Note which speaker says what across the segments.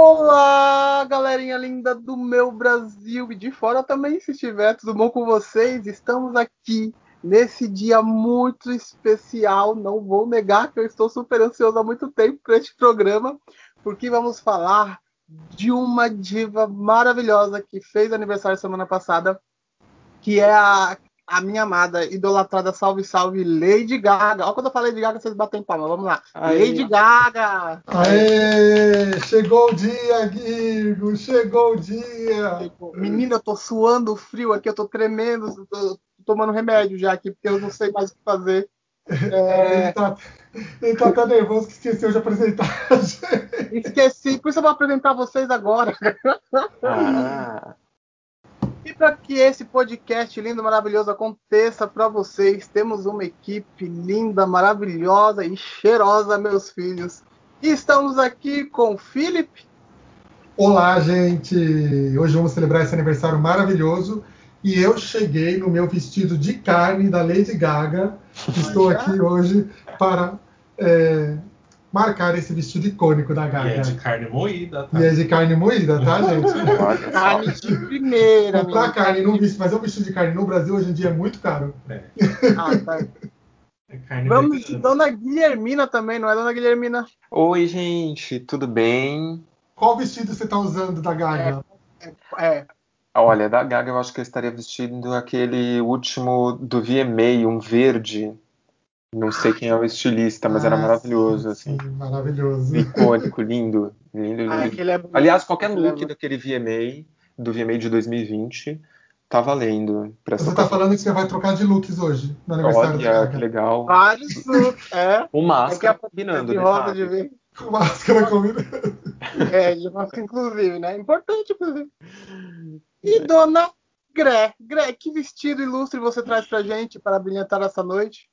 Speaker 1: Olá, galerinha linda do meu Brasil e de fora também, se estiver tudo bom com vocês? Estamos aqui nesse dia muito especial. Não vou negar que eu estou super ansioso há muito tempo para este programa, porque vamos falar de uma diva maravilhosa que fez aniversário semana passada, que é a, a minha amada, idolatrada, salve, salve, Lady Gaga. Olha quando eu falei Lady Gaga, vocês batem palma. Vamos lá. Aí. Lady Gaga!
Speaker 2: Aê! Chegou o dia, Guigo! Chegou o dia!
Speaker 1: Menina, eu tô suando frio aqui, eu tô tremendo, tô tomando remédio já aqui, porque eu não sei mais o que fazer.
Speaker 2: É... Ele, tá, ele tá tão nervoso que esqueceu de apresentar.
Speaker 1: Esqueci, por isso eu vou apresentar vocês agora. Ah. E para que esse podcast lindo, maravilhoso aconteça para vocês, temos uma equipe linda, maravilhosa e cheirosa, meus filhos. E estamos aqui com o Felipe.
Speaker 2: Olá, gente! Hoje vamos celebrar esse aniversário maravilhoso e eu cheguei no meu vestido de carne da Lady Gaga. Estou aqui hoje para é, marcar esse vestido icônico da Gaga.
Speaker 3: E é de carne moída, tá?
Speaker 2: E é de carne moída, tá,
Speaker 1: gente? carne de primeira.
Speaker 2: Comprar carne num vestido, fazer um vestido de carne no Brasil hoje em dia é muito caro. É.
Speaker 1: Ah, tá. É Vamos de Dona Guilhermina também, não é, Dona Guilhermina?
Speaker 4: Oi, gente, tudo bem?
Speaker 2: Qual vestido você tá usando da Gaga?
Speaker 1: É, é.
Speaker 4: Olha, da Gaga eu acho que eu estaria vestindo aquele último do VMA, um verde. Não sei quem é o estilista, mas ah, era maravilhoso, sim, assim.
Speaker 2: Sim, maravilhoso.
Speaker 4: Icônico, lindo. Lindo, lindo. Ah, é Aliás, qualquer look é... daquele VMA, do VMA de 2020, tá valendo.
Speaker 2: Você tá falando que você vai trocar de looks hoje, no aniversário
Speaker 4: Olha, que legal.
Speaker 1: Vários looks, é.
Speaker 4: O máscara é combinando,
Speaker 1: de rosa de ver.
Speaker 2: Com máscara combinando.
Speaker 1: É, de máscara, inclusive, né? Importante, inclusive. E dona Gré, Gré, que vestido ilustre você traz pra gente para brilhantar essa noite?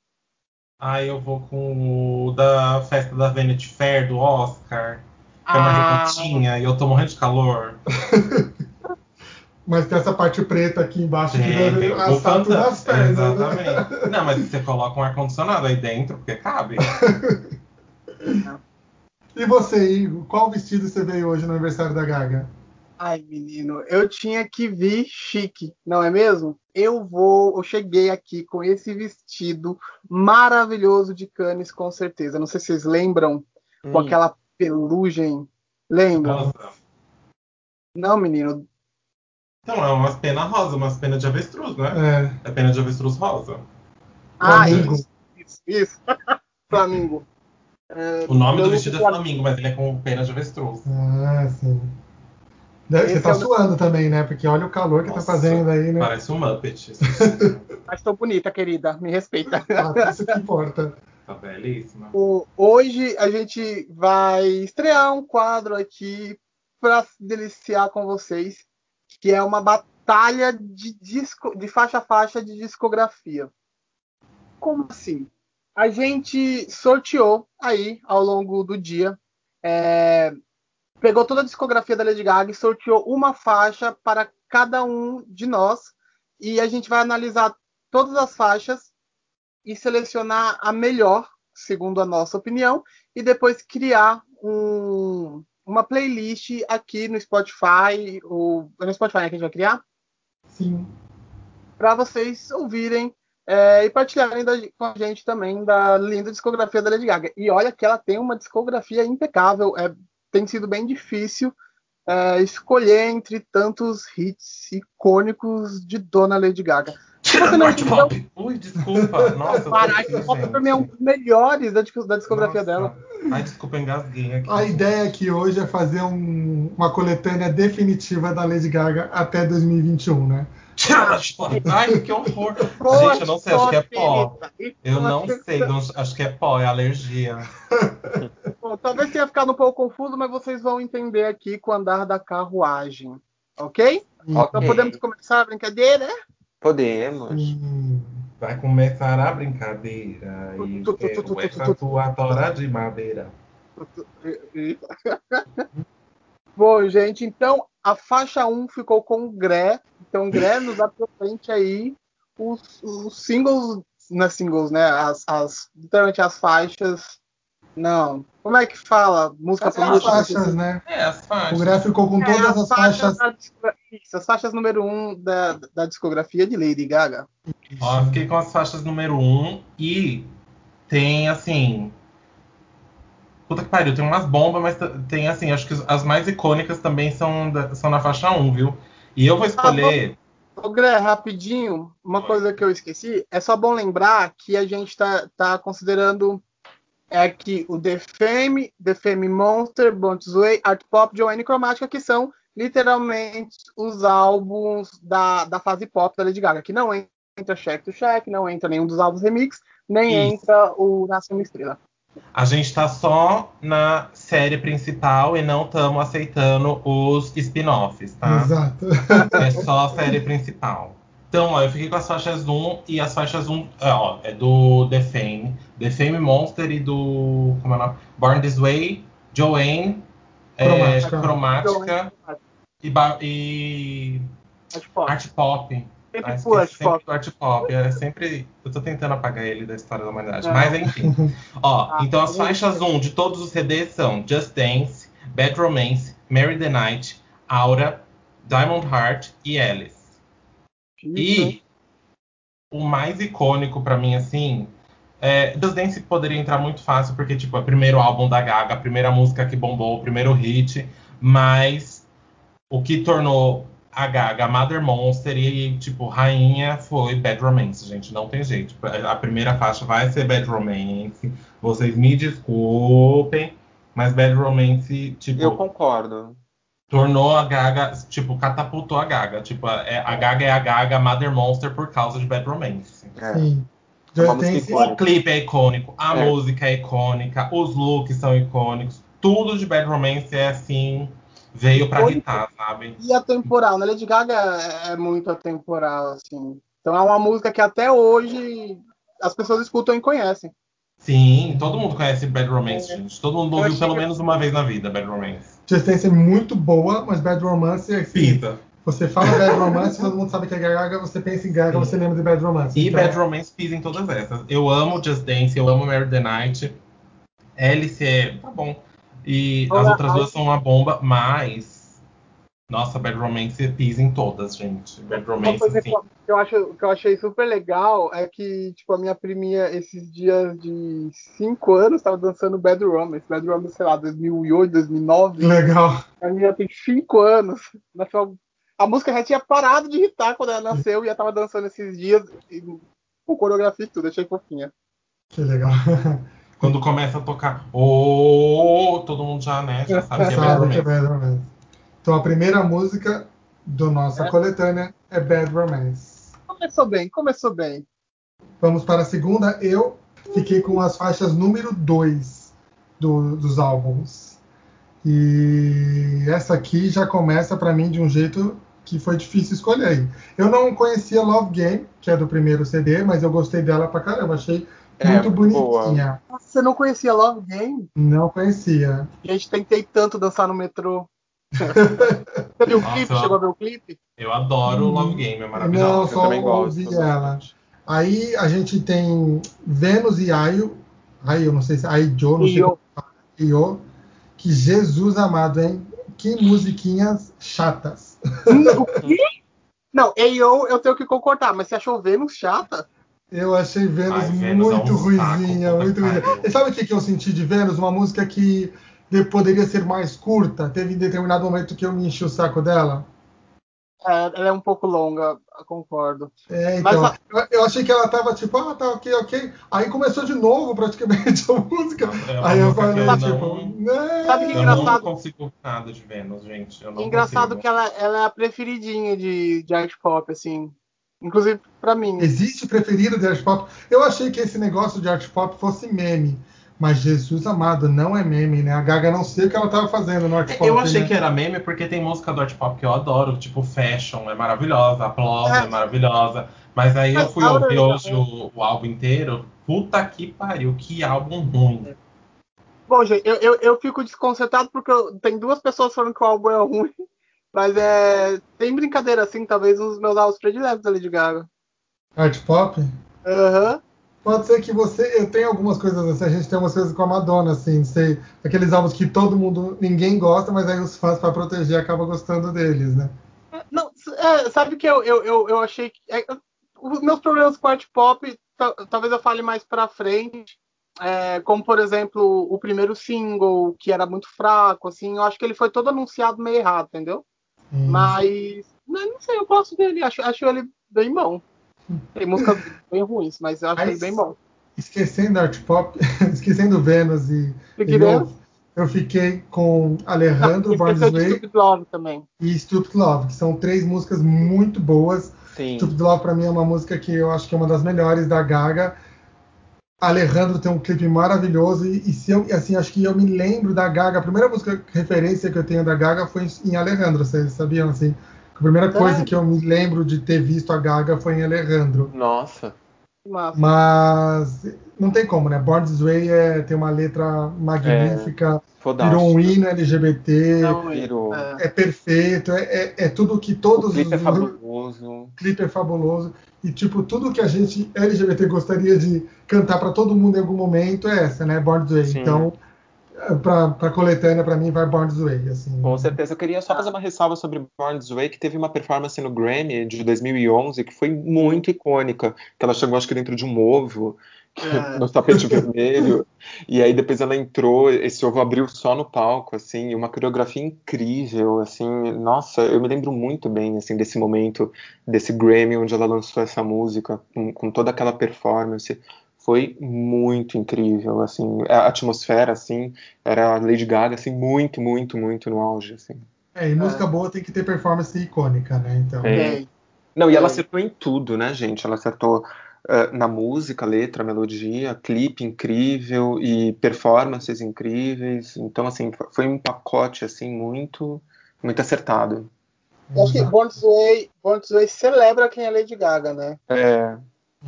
Speaker 3: Ah, eu vou com o da festa da Vanity Fair, do Oscar. Que ah. é uma ah. regatinha e eu tô morrendo de calor.
Speaker 2: Mas tem essa parte preta aqui embaixo que deve assar tudo as pernas.
Speaker 3: Né? Exatamente. Né? Não, mas você coloca um ar-condicionado aí dentro, porque cabe.
Speaker 2: e você, Igor? Qual vestido você veio hoje no aniversário da Gaga?
Speaker 1: Ai, menino, eu tinha que vir chique, não é mesmo? Eu vou, eu cheguei aqui com esse vestido maravilhoso de Cannes, com certeza. Não sei se vocês lembram, hum. com aquela pelugem. Lembram? Nossa. Não, menino.
Speaker 3: Não, é umas penas rosa, umas penas de avestruz, né? É. É pena de avestruz rosa.
Speaker 1: Ah, isso, isso. isso. Flamingo.
Speaker 3: É, o nome do vestido é Flamingo, mas ele é com pena de avestruz.
Speaker 2: Ah, sim. Você tá é suando também, né? Porque olha o calor que tá Nossa, tá fazendo aí, né?
Speaker 3: Parece um Muppet.
Speaker 1: Mas tô bonita, querida. Me respeita.
Speaker 2: Ah, isso que importa.
Speaker 3: Tá belíssima.
Speaker 1: O, hoje a gente vai estrear um quadro aqui para se deliciar com vocês, que é uma batalha de, disco, de faixa a faixa de discografia. Como assim? A gente sorteou aí ao longo do dia é, pegou toda a discografia da Lady Gaga e sorteou uma faixa para cada um de nós. E a gente vai analisar todas as faixas e selecionar a melhor, segundo a nossa opinião, e depois criar um, uma playlist aqui no Spotify. Ou, no Spotify né, que a gente vai criar?
Speaker 2: Sim.
Speaker 1: Para vocês ouvirem é, e partilharem da, com a gente também da linda discografia da Lady Gaga. E olha que ela tem uma discografia impecável. É tem sido bem difícil é, escolher entre tantos hits icônicos de Dona Lady Gaga.
Speaker 3: Tira não Pop! Ui, desculpa. Nossa,
Speaker 1: Parque Pop pra mim é um dos melhores da, da discografia Nossa. dela.
Speaker 3: Ai, desculpa, engasguei aqui.
Speaker 2: A ideia aqui hoje é fazer um, uma coletânea definitiva da Lady Gaga até 2021, né?
Speaker 3: Tira Ai, que horror. Gente, eu não sei, acho que é pó. Eu não sei, acho que é pó, é alergia.
Speaker 1: Bom, talvez tenha ficado um pouco confuso, mas vocês vão entender aqui com o andar da carruagem. Ok? Então podemos começar a brincadeira?
Speaker 4: Podemos.
Speaker 3: Vai começar a brincadeira. E quero essa tua tora de madeira.
Speaker 1: Bom, gente, então a faixa 1 ficou com o Gré. Então, Gré nos apresente aí os, os singles, nas é singles, né? As, as, literalmente as faixas Não. Como é que fala? Música?
Speaker 2: As faixas, né?
Speaker 3: É, as faixas.
Speaker 2: O Graf ficou com é, todas as, as faixas. faixas...
Speaker 1: Isso, as faixas número 1 um da, da discografia de Lady Gaga.
Speaker 3: Ó, fiquei com as faixas número 1 um, e tem assim. Puta que pariu, tem umas bombas, mas tem assim, acho que as mais icônicas também são, da, são na faixa 1, viu? E eu vou escolher.
Speaker 1: Ah, Ô, Gré, rapidinho, uma coisa que eu esqueci, é só bom lembrar que a gente tá, tá considerando é que o The Fame, The Fame Monster, Born Way, Art Pop, Joanne Cromática, que são literalmente os álbuns da, da fase pop da Lady Gaga, que não entra Check to Check, não entra nenhum dos álbuns remix, nem Isso. entra o Nasce uma Estrela.
Speaker 3: A gente tá só na série principal e não estamos aceitando os spin-offs, tá?
Speaker 2: Exato.
Speaker 3: É só a série principal. Então, ó, eu fiquei com as faixas 1 e as faixas 1, é, ó, é do The Fame, The Fame Monster e do. Como é o nome? Born This Way, Joanne, Cromática, é, cromática e, e Art Pop. Art Pop.
Speaker 1: Sempre ah, Art Pop.
Speaker 3: Art Pop. É sempre. Eu tô tentando apagar ele da história da humanidade. É. Mas enfim. ó, ah, então as faixas 1 de todos os CDs são Just Dance, Bad Romance, Marry the Night, Aura, Diamond Heart e Alice. E o mais icônico para mim, assim, é, Just Dance poderia entrar muito fácil, porque, tipo, é o primeiro álbum da Gaga, a primeira música que bombou, o primeiro hit, mas o que tornou a Gaga Mother Monster e, tipo, rainha foi Bad Romance, gente, não tem jeito. A primeira faixa vai ser Bad Romance, vocês me desculpem, mas Bad Romance, tipo...
Speaker 4: Eu concordo
Speaker 3: tornou a Gaga, tipo, catapultou a Gaga. Tipo, é, a Gaga é a Gaga Mother Monster por causa de Bad Romance.
Speaker 2: É. Sim.
Speaker 3: o clipe é icônico, a é. música é icônica, os looks são icônicos, tudo de Bad Romance é assim, veio pra irritar, sabe?
Speaker 1: E atemporal, né? Lady Gaga é, é muito atemporal, assim. Então é uma música que até hoje as pessoas escutam e conhecem.
Speaker 3: Sim, todo mundo conhece Bad Romance, é. gente. Todo mundo ouviu pelo menos uma vez na vida Bad Romance.
Speaker 2: Just é muito boa, mas Bad Romance é assim.
Speaker 3: Pita.
Speaker 2: Você fala Bad Romance, todo mundo sabe que é Gaga, você pensa em Gaga, Sim. você lembra de Bad Romance.
Speaker 3: E então... Bad Romance pisa em todas essas. Eu amo Just Dance, eu amo Mary the Night. Alice é. tá bom. E Olá, as outras duas são uma bomba, mas nossa, Bad Romance pisa em todas, gente. Bad Romance, Uma coisa
Speaker 1: que eu, acho, que eu achei super legal é que, tipo, a minha priminha, esses dias de 5 anos, tava dançando Bad Romance. Bad Romance, sei lá, 2008, 2009.
Speaker 2: Legal.
Speaker 1: A minha tem 5 anos. A música já tinha parado de irritar quando ela nasceu e já tava dançando esses dias. E, com coreografia e tudo, achei fofinha.
Speaker 2: Que legal.
Speaker 3: Quando começa a tocar, oh, todo mundo já, né, já sabe que é Bad Romance.
Speaker 2: Então a primeira música do nossa é. coletânea é Bad Romance.
Speaker 1: Começou bem, começou bem.
Speaker 2: Vamos para a segunda. Eu fiquei com as faixas número 2 do, dos álbuns. E essa aqui já começa para mim de um jeito que foi difícil escolher. Eu não conhecia Love Game, que é do primeiro CD, mas eu gostei dela pra caramba. Achei é, muito bonitinha.
Speaker 1: Boa. Você não conhecia Love Game?
Speaker 2: Não conhecia.
Speaker 1: Gente, tentei tanto dançar no metrô. Você viu o clipe? Nossa, Chegou a ver o clipe?
Speaker 3: Eu adoro o Love Game, é maravilhoso. Não,
Speaker 2: só eu também gosto. ela. Aí a gente tem Vênus e Ayo. Ayo, não sei se Aijo, não sei Io. Que Jesus amado, hein? Que musiquinhas chatas.
Speaker 1: O quê? Não, Ayo eu tenho que concordar, mas você achou Vênus chata?
Speaker 2: Eu achei Vênus, Ai, Vênus muito é um ruizinha, saco, muito ruizinha. E sabe o que, que eu senti de Vênus? Uma música que poderia ser mais curta. Teve em determinado momento que eu me enchi o saco dela.
Speaker 1: É, ela é um pouco longa, concordo.
Speaker 2: É, então, Mas, eu, eu, achei que ela tava tipo, ah, tá ok, ok. Aí começou de novo praticamente a música.
Speaker 3: É
Speaker 2: Aí
Speaker 3: eu falei, tipo, né? Sabe que eu engraçado? não consigo nada de Vênus, gente.
Speaker 1: engraçado
Speaker 3: consigo.
Speaker 1: que ela, ela é a preferidinha de, de art pop, assim. Inclusive para mim.
Speaker 2: Existe preferida de art pop? Eu achei que esse negócio de art pop fosse meme. Mas Jesus amado, não é meme, né? A Gaga não sei o que ela tava fazendo no art pop.
Speaker 3: Eu achei né? que era meme porque tem música do art pop que eu adoro, tipo Fashion é maravilhosa, Applause é, é maravilhosa. Mas aí Mas eu fui ouvir hoje o, o, álbum inteiro. Puta que pariu, que álbum ruim.
Speaker 1: Bom, gente, eu, eu, eu fico desconcertado porque eu, tem duas pessoas falando que o álbum é ruim. Mas é. Tem brincadeira assim, talvez um dos meus álbuns prediletos da Lady Gaga.
Speaker 2: Art pop?
Speaker 1: Aham. Uhum.
Speaker 2: Pode ser que você. Eu tenho algumas coisas assim, a gente tem umas coisas com a Madonna, assim, sei, aqueles álbuns que todo mundo, ninguém gosta, mas aí os fãs, para proteger, acabam gostando deles, né?
Speaker 1: Não, é, sabe que eu, eu, eu, eu achei que. É, os meus problemas com art pop, talvez eu fale mais pra frente. É, como, por exemplo, o primeiro single, que era muito fraco, assim, eu acho que ele foi todo anunciado meio errado, entendeu? Hum. Mas, não, não, sei, eu gosto dele, acho, acho ele bem bom. Tem músicas bem ruins, mas eu acho mas, bem bom.
Speaker 2: Esquecendo art pop, esquecendo Vênus e, e eu, eu fiquei com Alejandro ah, Born Way
Speaker 1: Stupid Love também.
Speaker 2: e Stupid Love, que são três músicas muito boas. Sim. Stupid Love para mim é uma música que eu acho que é uma das melhores da Gaga. Alejandro tem um clipe maravilhoso e, e se eu, assim, acho que eu me lembro da Gaga, a primeira música referência que eu tenho da Gaga foi em Alejandro, vocês sabiam assim? A primeira coisa é. que eu me lembro de ter visto a Gaga foi em Alejandro.
Speaker 4: Nossa.
Speaker 2: Mas não tem como, né? Born This Way é, tem uma letra magnífica, é, virou um hino LGBT, não, virou. É, é perfeito, é, é, é, tudo que todos
Speaker 4: o clipe os. É fabuloso.
Speaker 2: O clipe é fabuloso. E, tipo, tudo que a gente LGBT gostaria de cantar para todo mundo em algum momento é essa, né? Born This Way. Sim. Então, pra, pra coletânea, pra mim, vai Born This Way. Assim.
Speaker 4: Com certeza. Eu queria só fazer uma ressalva sobre Born This Way, que teve uma performance no Grammy de 2011 que foi muito icônica. Que ela chegou, acho que dentro de um ovo. É. no tapete vermelho. E aí depois ela entrou, esse ovo abriu só no palco, assim, uma coreografia incrível, assim. Nossa, eu me lembro muito bem, assim, desse momento, desse Grammy onde ela lançou essa música, com, com toda aquela performance. Foi muito incrível, assim, a atmosfera, assim, era a Lady Gaga, assim, muito, muito, muito no auge, assim.
Speaker 2: É, e música é. boa tem que ter performance icônica, né? Então.
Speaker 4: É. Não, e ela acertou em tudo, né, gente? Ela acertou uh, na música, letra, melodia, clipe incrível e performances incríveis. Então, assim, foi um pacote assim muito, muito acertado.
Speaker 1: Eu acho que Born This Way, Born This Way celebra quem é Lady Gaga, né?
Speaker 4: É.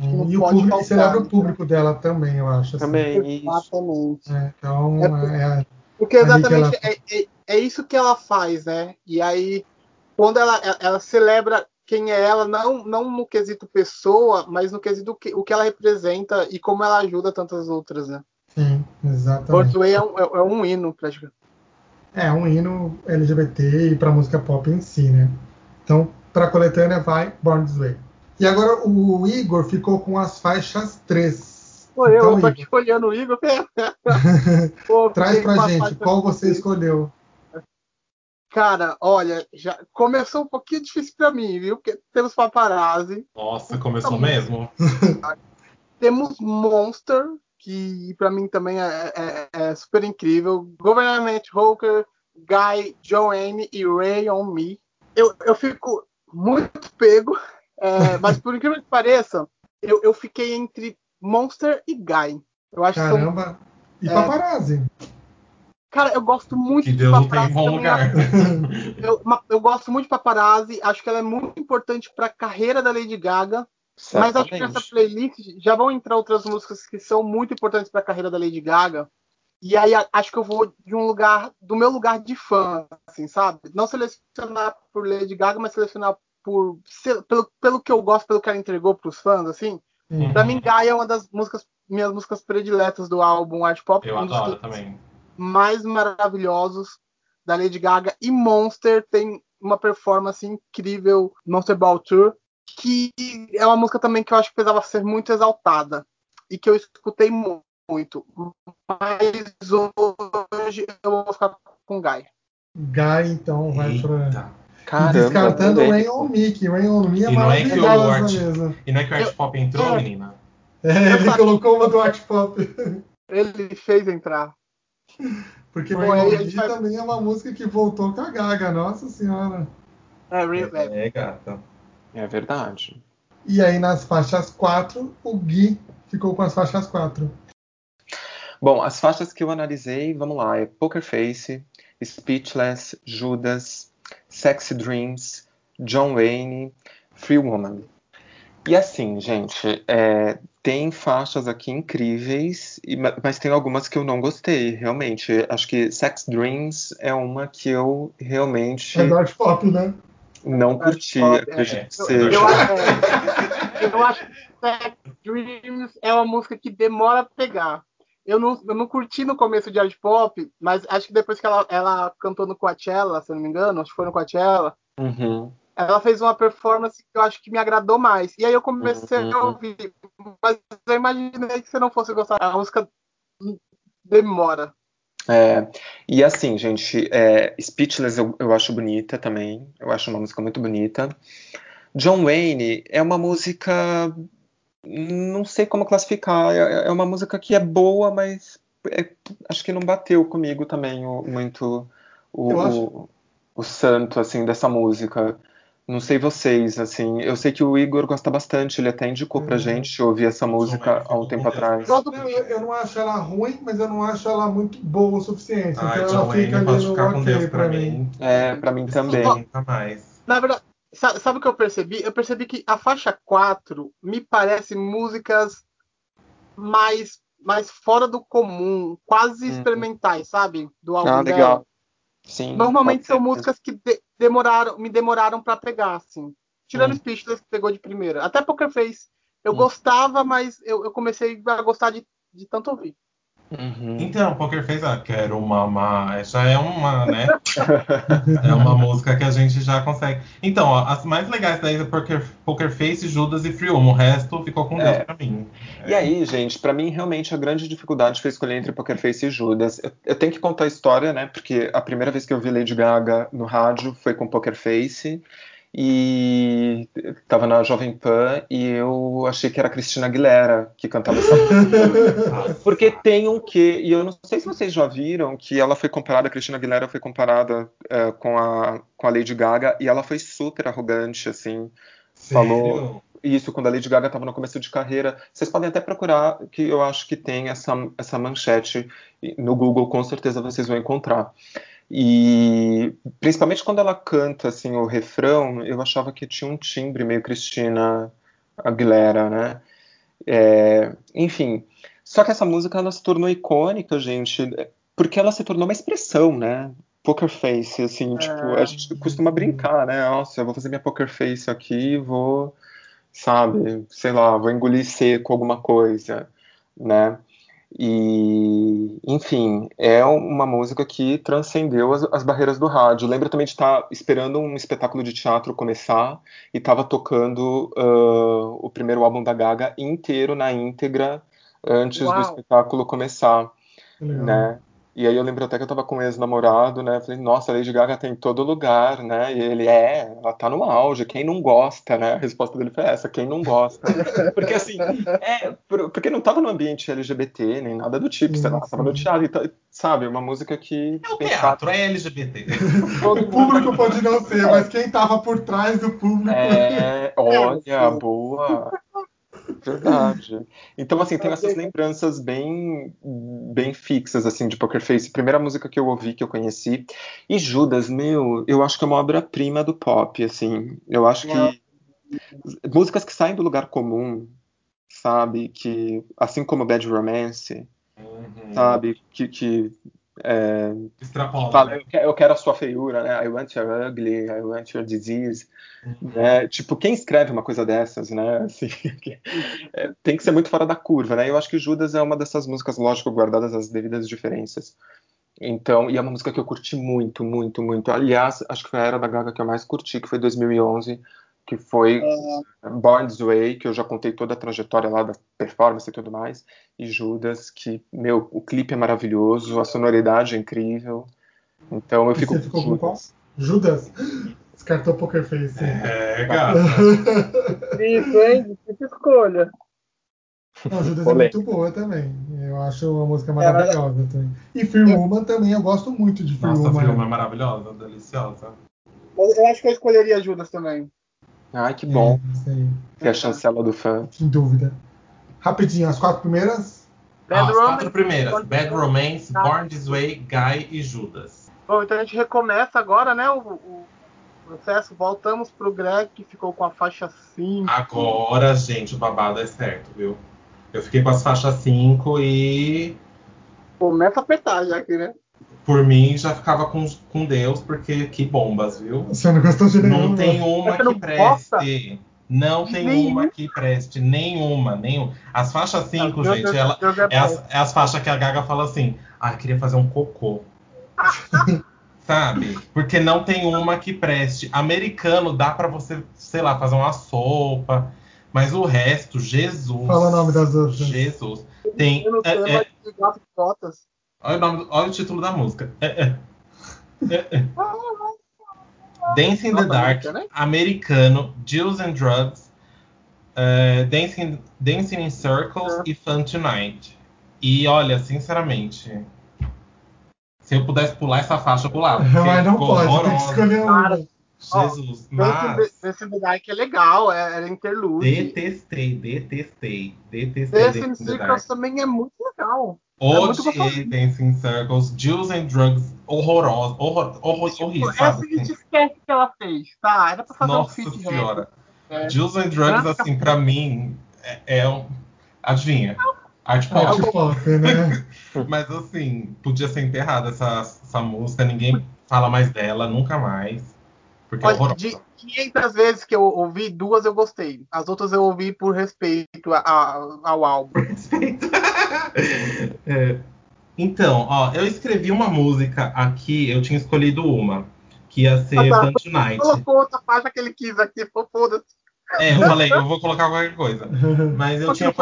Speaker 2: E o público celebra o público dela também, eu acho.
Speaker 4: Assim. Também,
Speaker 1: Exatamente.
Speaker 2: É, então, é,
Speaker 1: é, porque exatamente ela... é, é, é, isso que ela faz, né? E aí, quando ela, ela celebra quem é ela, não, não no quesito pessoa, mas no quesito que, o que ela representa e como ela ajuda tantas outras, né?
Speaker 2: Sim, exatamente.
Speaker 1: Broadway é um, é, é um hino, praticamente.
Speaker 2: É, um hino LGBT e para música pop em si, né? Então, para a coletânea vai Born This Way. E agora o Igor ficou com as faixas 3.
Speaker 1: Pô, eu, então, eu tô aqui olhando o Igor.
Speaker 2: Pô, Traz pra gente, qual você escolheu?
Speaker 1: Cara, olha, já começou um pouquinho difícil para mim, viu? Porque temos paparazzi.
Speaker 3: Nossa, começou então, mesmo.
Speaker 1: temos Monster, que para mim também é, é, é, super incrível. Government Hooker, Guy, Joanne e Ray on Me. Eu, eu fico muito pego, é, mas por incrível que pareça, eu, eu fiquei entre Monster e Guy. Eu acho
Speaker 2: Caramba! São, e é, paparazzi?
Speaker 1: Cara, eu gosto muito
Speaker 3: que de Deus paparazzi. Tem bom lugar.
Speaker 1: Eu, eu, gosto muito de paparazzi. Acho que ela é muito importante para a carreira da Lady Gaga. Certamente. Mas acho que nessa playlist já vão entrar outras músicas que são muito importantes para a carreira da Lady Gaga. E aí acho que eu vou de um lugar, do meu lugar de fã, assim, sabe? Não selecionar por Lady Gaga, mas selecionar por pelo, pelo que eu gosto, pelo que ela entregou para os fãs, assim. Uhum. Pra mim, Gaia é uma das músicas, minhas músicas prediletas do álbum Art Pop.
Speaker 3: Eu adoro também
Speaker 1: mais maravilhosos da Lady Gaga. E Monster tem uma performance incrível, Monster Ball Tour, que é uma música também que eu acho que precisava ser muito exaltada e que eu escutei muito. Mas hoje eu vou ficar com Guy.
Speaker 2: Guy, então, vai para. Caramba, Descartando o Rain on Me, que Rain on Me é maravilhosa
Speaker 3: E não é que o Art Pop entrou,
Speaker 2: é,
Speaker 3: menina?
Speaker 2: É, ele colocou uma do Art Pop.
Speaker 1: Ele fez entrar.
Speaker 2: Porque Bom, vai... também é uma música que voltou com a Gaga, nossa senhora.
Speaker 1: É, é,
Speaker 3: é gata.
Speaker 4: É verdade.
Speaker 2: E aí nas faixas 4, o Gui ficou com as faixas 4.
Speaker 4: Bom, as faixas que eu analisei, vamos lá, é Poker Face, Speechless, Judas, Sexy Dreams, John Wayne, Free Woman. E assim, gente, é, tem faixas aqui incríveis, mas tem algumas que eu não gostei, realmente. Acho que Sex Dreams é uma que eu realmente.
Speaker 2: É dark pop, né?
Speaker 4: Não curti, pop, acredito é. que seja.
Speaker 1: Eu, eu, é, eu acho que Sex Dreams é uma música que demora a pegar. Eu não, eu não curti no começo de art pop, mas acho que depois que ela, ela cantou no Coachella, se não me engano, acho que foi no Coachella,
Speaker 4: Uhum.
Speaker 1: ela fez uma performance que eu acho que me agradou mais. E aí eu comecei
Speaker 4: Uhum.
Speaker 1: a ouvir. Mas eu imaginei que você não fosse gostar. A música demora.
Speaker 4: É, e assim, gente, é, Speechless eu, eu acho bonita também. Eu acho uma música muito bonita. John Wayne é uma música. Não sei como classificar. É, é uma música que é boa, mas é- acho que não bateu comigo também o- muito o, o, o santo assim dessa música. Não sei vocês, assim. Eu sei que o Igor gosta bastante. Ele até indicou pra
Speaker 2: Hum.
Speaker 4: gente ouvir essa música
Speaker 3: Wayne
Speaker 4: há um tempo atrás.
Speaker 2: Eu, eu não acho ela ruim, mas eu não acho ela muito boa o suficiente.
Speaker 3: Ai,
Speaker 2: então
Speaker 3: John
Speaker 2: ela
Speaker 3: Wayne
Speaker 2: fica ali
Speaker 3: pode
Speaker 2: no
Speaker 3: ficar com
Speaker 2: ok
Speaker 3: Deus pra mim.
Speaker 4: É, pra mim também.
Speaker 1: Na verdade, sa- sabe o que eu percebi? Eu percebi que a faixa 4 me parece músicas mais, mais fora do comum, quase
Speaker 4: Uhum.
Speaker 1: experimentais, sabe? Do álbum
Speaker 4: Ah,
Speaker 1: dela.
Speaker 4: legal. Sim.
Speaker 1: Normalmente são músicas que de- demoraram, me demoraram pra pegar, assim. Tirando
Speaker 4: Hum.
Speaker 1: Speechless, que pegou de primeira. Até Poker Face. Eu
Speaker 4: Hum.
Speaker 1: gostava, mas eu, eu comecei a gostar de, de tanto ouvir.
Speaker 4: Uhum.
Speaker 3: Então, Poker Face, ah, quero mamar. Já é uma, né? É uma música que a gente já consegue. Então, ó, as mais legais daí é Poker, Poker Face, Judas e Free Woman. O resto ficou com Deus
Speaker 4: É.
Speaker 3: pra mim.
Speaker 4: E aí, gente, pra mim realmente a grande dificuldade foi escolher entre Poker Face e Judas. Eu, eu tenho que contar a história, né? Porque a primeira vez que eu vi Lady Gaga no rádio foi com Poker Face e tava na Jovem Pan e eu achei que era a Cristina Aguilera que cantava essa música. Porque tem um quê, e eu não sei se vocês já viram que ela foi comparada, a Cristina Aguilera foi comparada eh, com, a, com a Lady Gaga e ela foi super arrogante, assim. Falou-
Speaker 3: Sério?
Speaker 4: Isso, quando a Lady Gaga estava no começo de carreira. Vocês podem até procurar, que eu acho que tem essa, essa manchete no Google, com certeza vocês vão encontrar. E principalmente quando ela canta assim o refrão, eu achava que tinha um timbre meio Cristina Aguilera, né? É, enfim, só que essa música ela se tornou icônica, gente, porque ela se tornou uma expressão, né? Poker face, assim, tipo, a gente costuma brincar, né? Nossa, eu vou fazer minha poker face aqui, vou, sabe, sei lá, vou engolir seco alguma coisa, né? E, enfim, é uma música que transcendeu as, as barreiras do rádio. Lembro também de estar esperando um espetáculo de teatro começar e estava tocando ah, o primeiro álbum da Gaga inteiro na íntegra antes do
Speaker 1: Uau.
Speaker 4: espetáculo começar,
Speaker 2: Legal.
Speaker 4: né? E aí eu lembro até que eu tava com um ex-namorado, né? Falei, nossa, a Lady Gaga tá em todo lugar, né? E ele, é, ela tá no auge, quem não gosta, né? A resposta dele foi essa, quem não gosta. Porque assim, é, por- porque não tava no ambiente LGBT, nem nada do tipo, sei lá, tava no teatro, então, sabe? Uma música que.
Speaker 3: É o
Speaker 4: pensava-
Speaker 3: teatro, é LGBT.
Speaker 2: O público pode não ser, mas quem tava por trás do público.
Speaker 4: É, olha, boa. Verdade. Então, assim, tem essas lembranças bem, bem fixas, assim, de Poker Face. Primeira música que eu ouvi, que eu conheci. E Judas, meu, eu acho que é uma obra-prima do pop, assim. Eu acho que músicas que saem do lugar comum, sabe? Que, assim como Bad Romance,
Speaker 3: Uhum.
Speaker 4: sabe? Que, que é,
Speaker 3: Extrapola.
Speaker 4: fala, eu quero, eu quero a sua feiura, né? I want your ugly, I want your disease. né? Tipo, quem escreve uma coisa dessas, né? Assim, é, tem que ser muito fora da curva, né? Eu acho que Judas é uma dessas músicas, lógico, guardadas as devidas diferenças. Então, e é uma música que eu curti muito, muito, muito. Aliás, acho que foi a era da Gaga que eu mais curti, que foi 2011, que foi Born This Way, que eu já contei toda a trajetória lá da performance e tudo mais, e Judas, que, meu, o clipe é maravilhoso, a sonoridade é incrível. Então eu
Speaker 2: E
Speaker 4: fico
Speaker 2: você ficou com qual?
Speaker 4: Judas.
Speaker 2: Descartou Poker Face.
Speaker 3: É, gata.
Speaker 1: Isso, hein? Que escolha.
Speaker 2: Não, Judas é
Speaker 4: Polêmica.
Speaker 2: muito boa também. Eu acho uma música maravilhosa também. E Free Woman também, eu gosto muito de Free
Speaker 3: Nossa, a
Speaker 2: Woman.
Speaker 3: filma é maravilhosa, deliciosa.
Speaker 1: Eu eu acho que eu escolheria Judas também.
Speaker 4: Ai, que bom.
Speaker 2: É,
Speaker 4: é a chancela do fã.
Speaker 2: sem dúvida. Rapidinho, as quatro primeiras.
Speaker 3: Ah,
Speaker 1: Bad
Speaker 3: as
Speaker 1: Romance,
Speaker 3: quatro primeiras:
Speaker 1: Born-
Speaker 3: Bad Romance, Born This Way, Guy e Judas.
Speaker 1: Bom, então a gente recomeça agora, né? O, o processo. Voltamos pro Greg, que ficou com a faixa 5.
Speaker 3: Agora, gente, o babado é certo, viu? Eu fiquei com as faixas 5 e
Speaker 1: Começa a apertar já aqui, né?
Speaker 3: Por mim já ficava com, com Deus, porque que bombas, viu?
Speaker 2: Você não gostou de nenhum?
Speaker 3: Não tem uma que preste. Não tem uma que preste, nenhuma, nenhuma. As faixas 5,
Speaker 1: Meu
Speaker 3: gente,
Speaker 1: Deus,
Speaker 3: ela,
Speaker 1: Deus é
Speaker 3: é, as, é as faixas que a Gaga fala assim, ah, queria fazer um cocô. Sabe? Porque não tem uma que preste. Americano dá pra você, sei lá, fazer uma sopa. Mas o resto, Jesus.
Speaker 2: Fala o nome das outras.
Speaker 3: Jesus. Tem.
Speaker 1: Eu não
Speaker 3: é,
Speaker 1: sei,
Speaker 3: é,
Speaker 1: gato de botas.
Speaker 3: Olha, o nome olha o título da música. É, é. É. Dance in the Dark,
Speaker 1: americano, hein?
Speaker 3: americano, Deals and Drugs, é, Dancing, Dancing in Circles
Speaker 1: É.
Speaker 3: e Fun Tonight. E olha, sinceramente, se eu pudesse pular essa faixa, eu pulava.
Speaker 2: Mas não pode, tem que escolher
Speaker 1: Cara,
Speaker 2: uma.
Speaker 3: Jesus, mas
Speaker 1: Dance in the Dark é legal, é, é interlude.
Speaker 3: detestei, detestei, detestei
Speaker 1: Dance in
Speaker 3: Dancing.
Speaker 1: Circles também é muito legal. É
Speaker 3: Odiei
Speaker 1: gostosinho.
Speaker 3: Dancing in Circles, Juice and Drugs, horrorosa, horror, horror, horrível,
Speaker 1: é
Speaker 3: sabe?
Speaker 1: assim, a gente esquece que ela fez, tá? Era pra fazer
Speaker 3: Nossa
Speaker 1: um feat
Speaker 3: senhora.
Speaker 1: É.
Speaker 3: Juice and Drugs, assim, pra mim, é, é um. Adivinha? Art
Speaker 2: Art
Speaker 3: pop.
Speaker 2: pop, né?
Speaker 3: Mas assim, podia ser enterrada essa, essa música, ninguém fala mais dela, nunca mais. Porque é
Speaker 1: Olha,
Speaker 3: horrorosa.
Speaker 1: de 500 vezes que eu ouvi, duas eu gostei. As outras eu ouvi por respeito a- a- ao álbum.
Speaker 3: É. Então, ó, eu escrevi uma música aqui, eu tinha escolhido uma, que ia ser
Speaker 1: Ah, tá.
Speaker 3: Fun Tonight.
Speaker 1: Colocou outra faixa que ele quis aqui, foda-se.
Speaker 3: É, eu falei, eu vou colocar qualquer coisa. Mas eu tinha,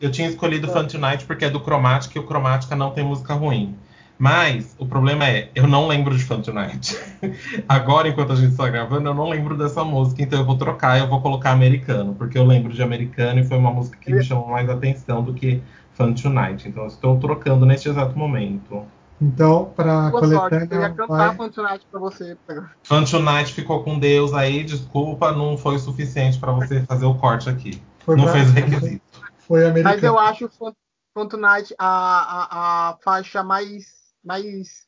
Speaker 3: eu tinha escolhido Fun Tonight porque é do Chromatica e o Chromatica não tem música ruim. Mas o problema é, eu não lembro de Fun Tonight. Agora, enquanto a gente está gravando, eu não lembro dessa música, então eu vou trocar, eu vou colocar americano, porque eu lembro de americano e foi uma música que me chamou mais atenção do que Fun Tonight. Então eu estou trocando neste exato momento.
Speaker 2: Então, para
Speaker 1: Boa sorte. Eu ia
Speaker 2: coletânea,
Speaker 1: cantar
Speaker 2: vai...
Speaker 1: Fun Tonight pra você.
Speaker 3: Fun Tonight ficou com Deus aí, desculpa, não foi o suficiente para você fazer o corte aqui.
Speaker 2: foi,
Speaker 3: não
Speaker 2: pra-
Speaker 3: fez o requisito.
Speaker 2: foi
Speaker 1: Mas eu
Speaker 2: americano.
Speaker 1: acho Fun, Fun Tonight a, a, a faixa mais, mais.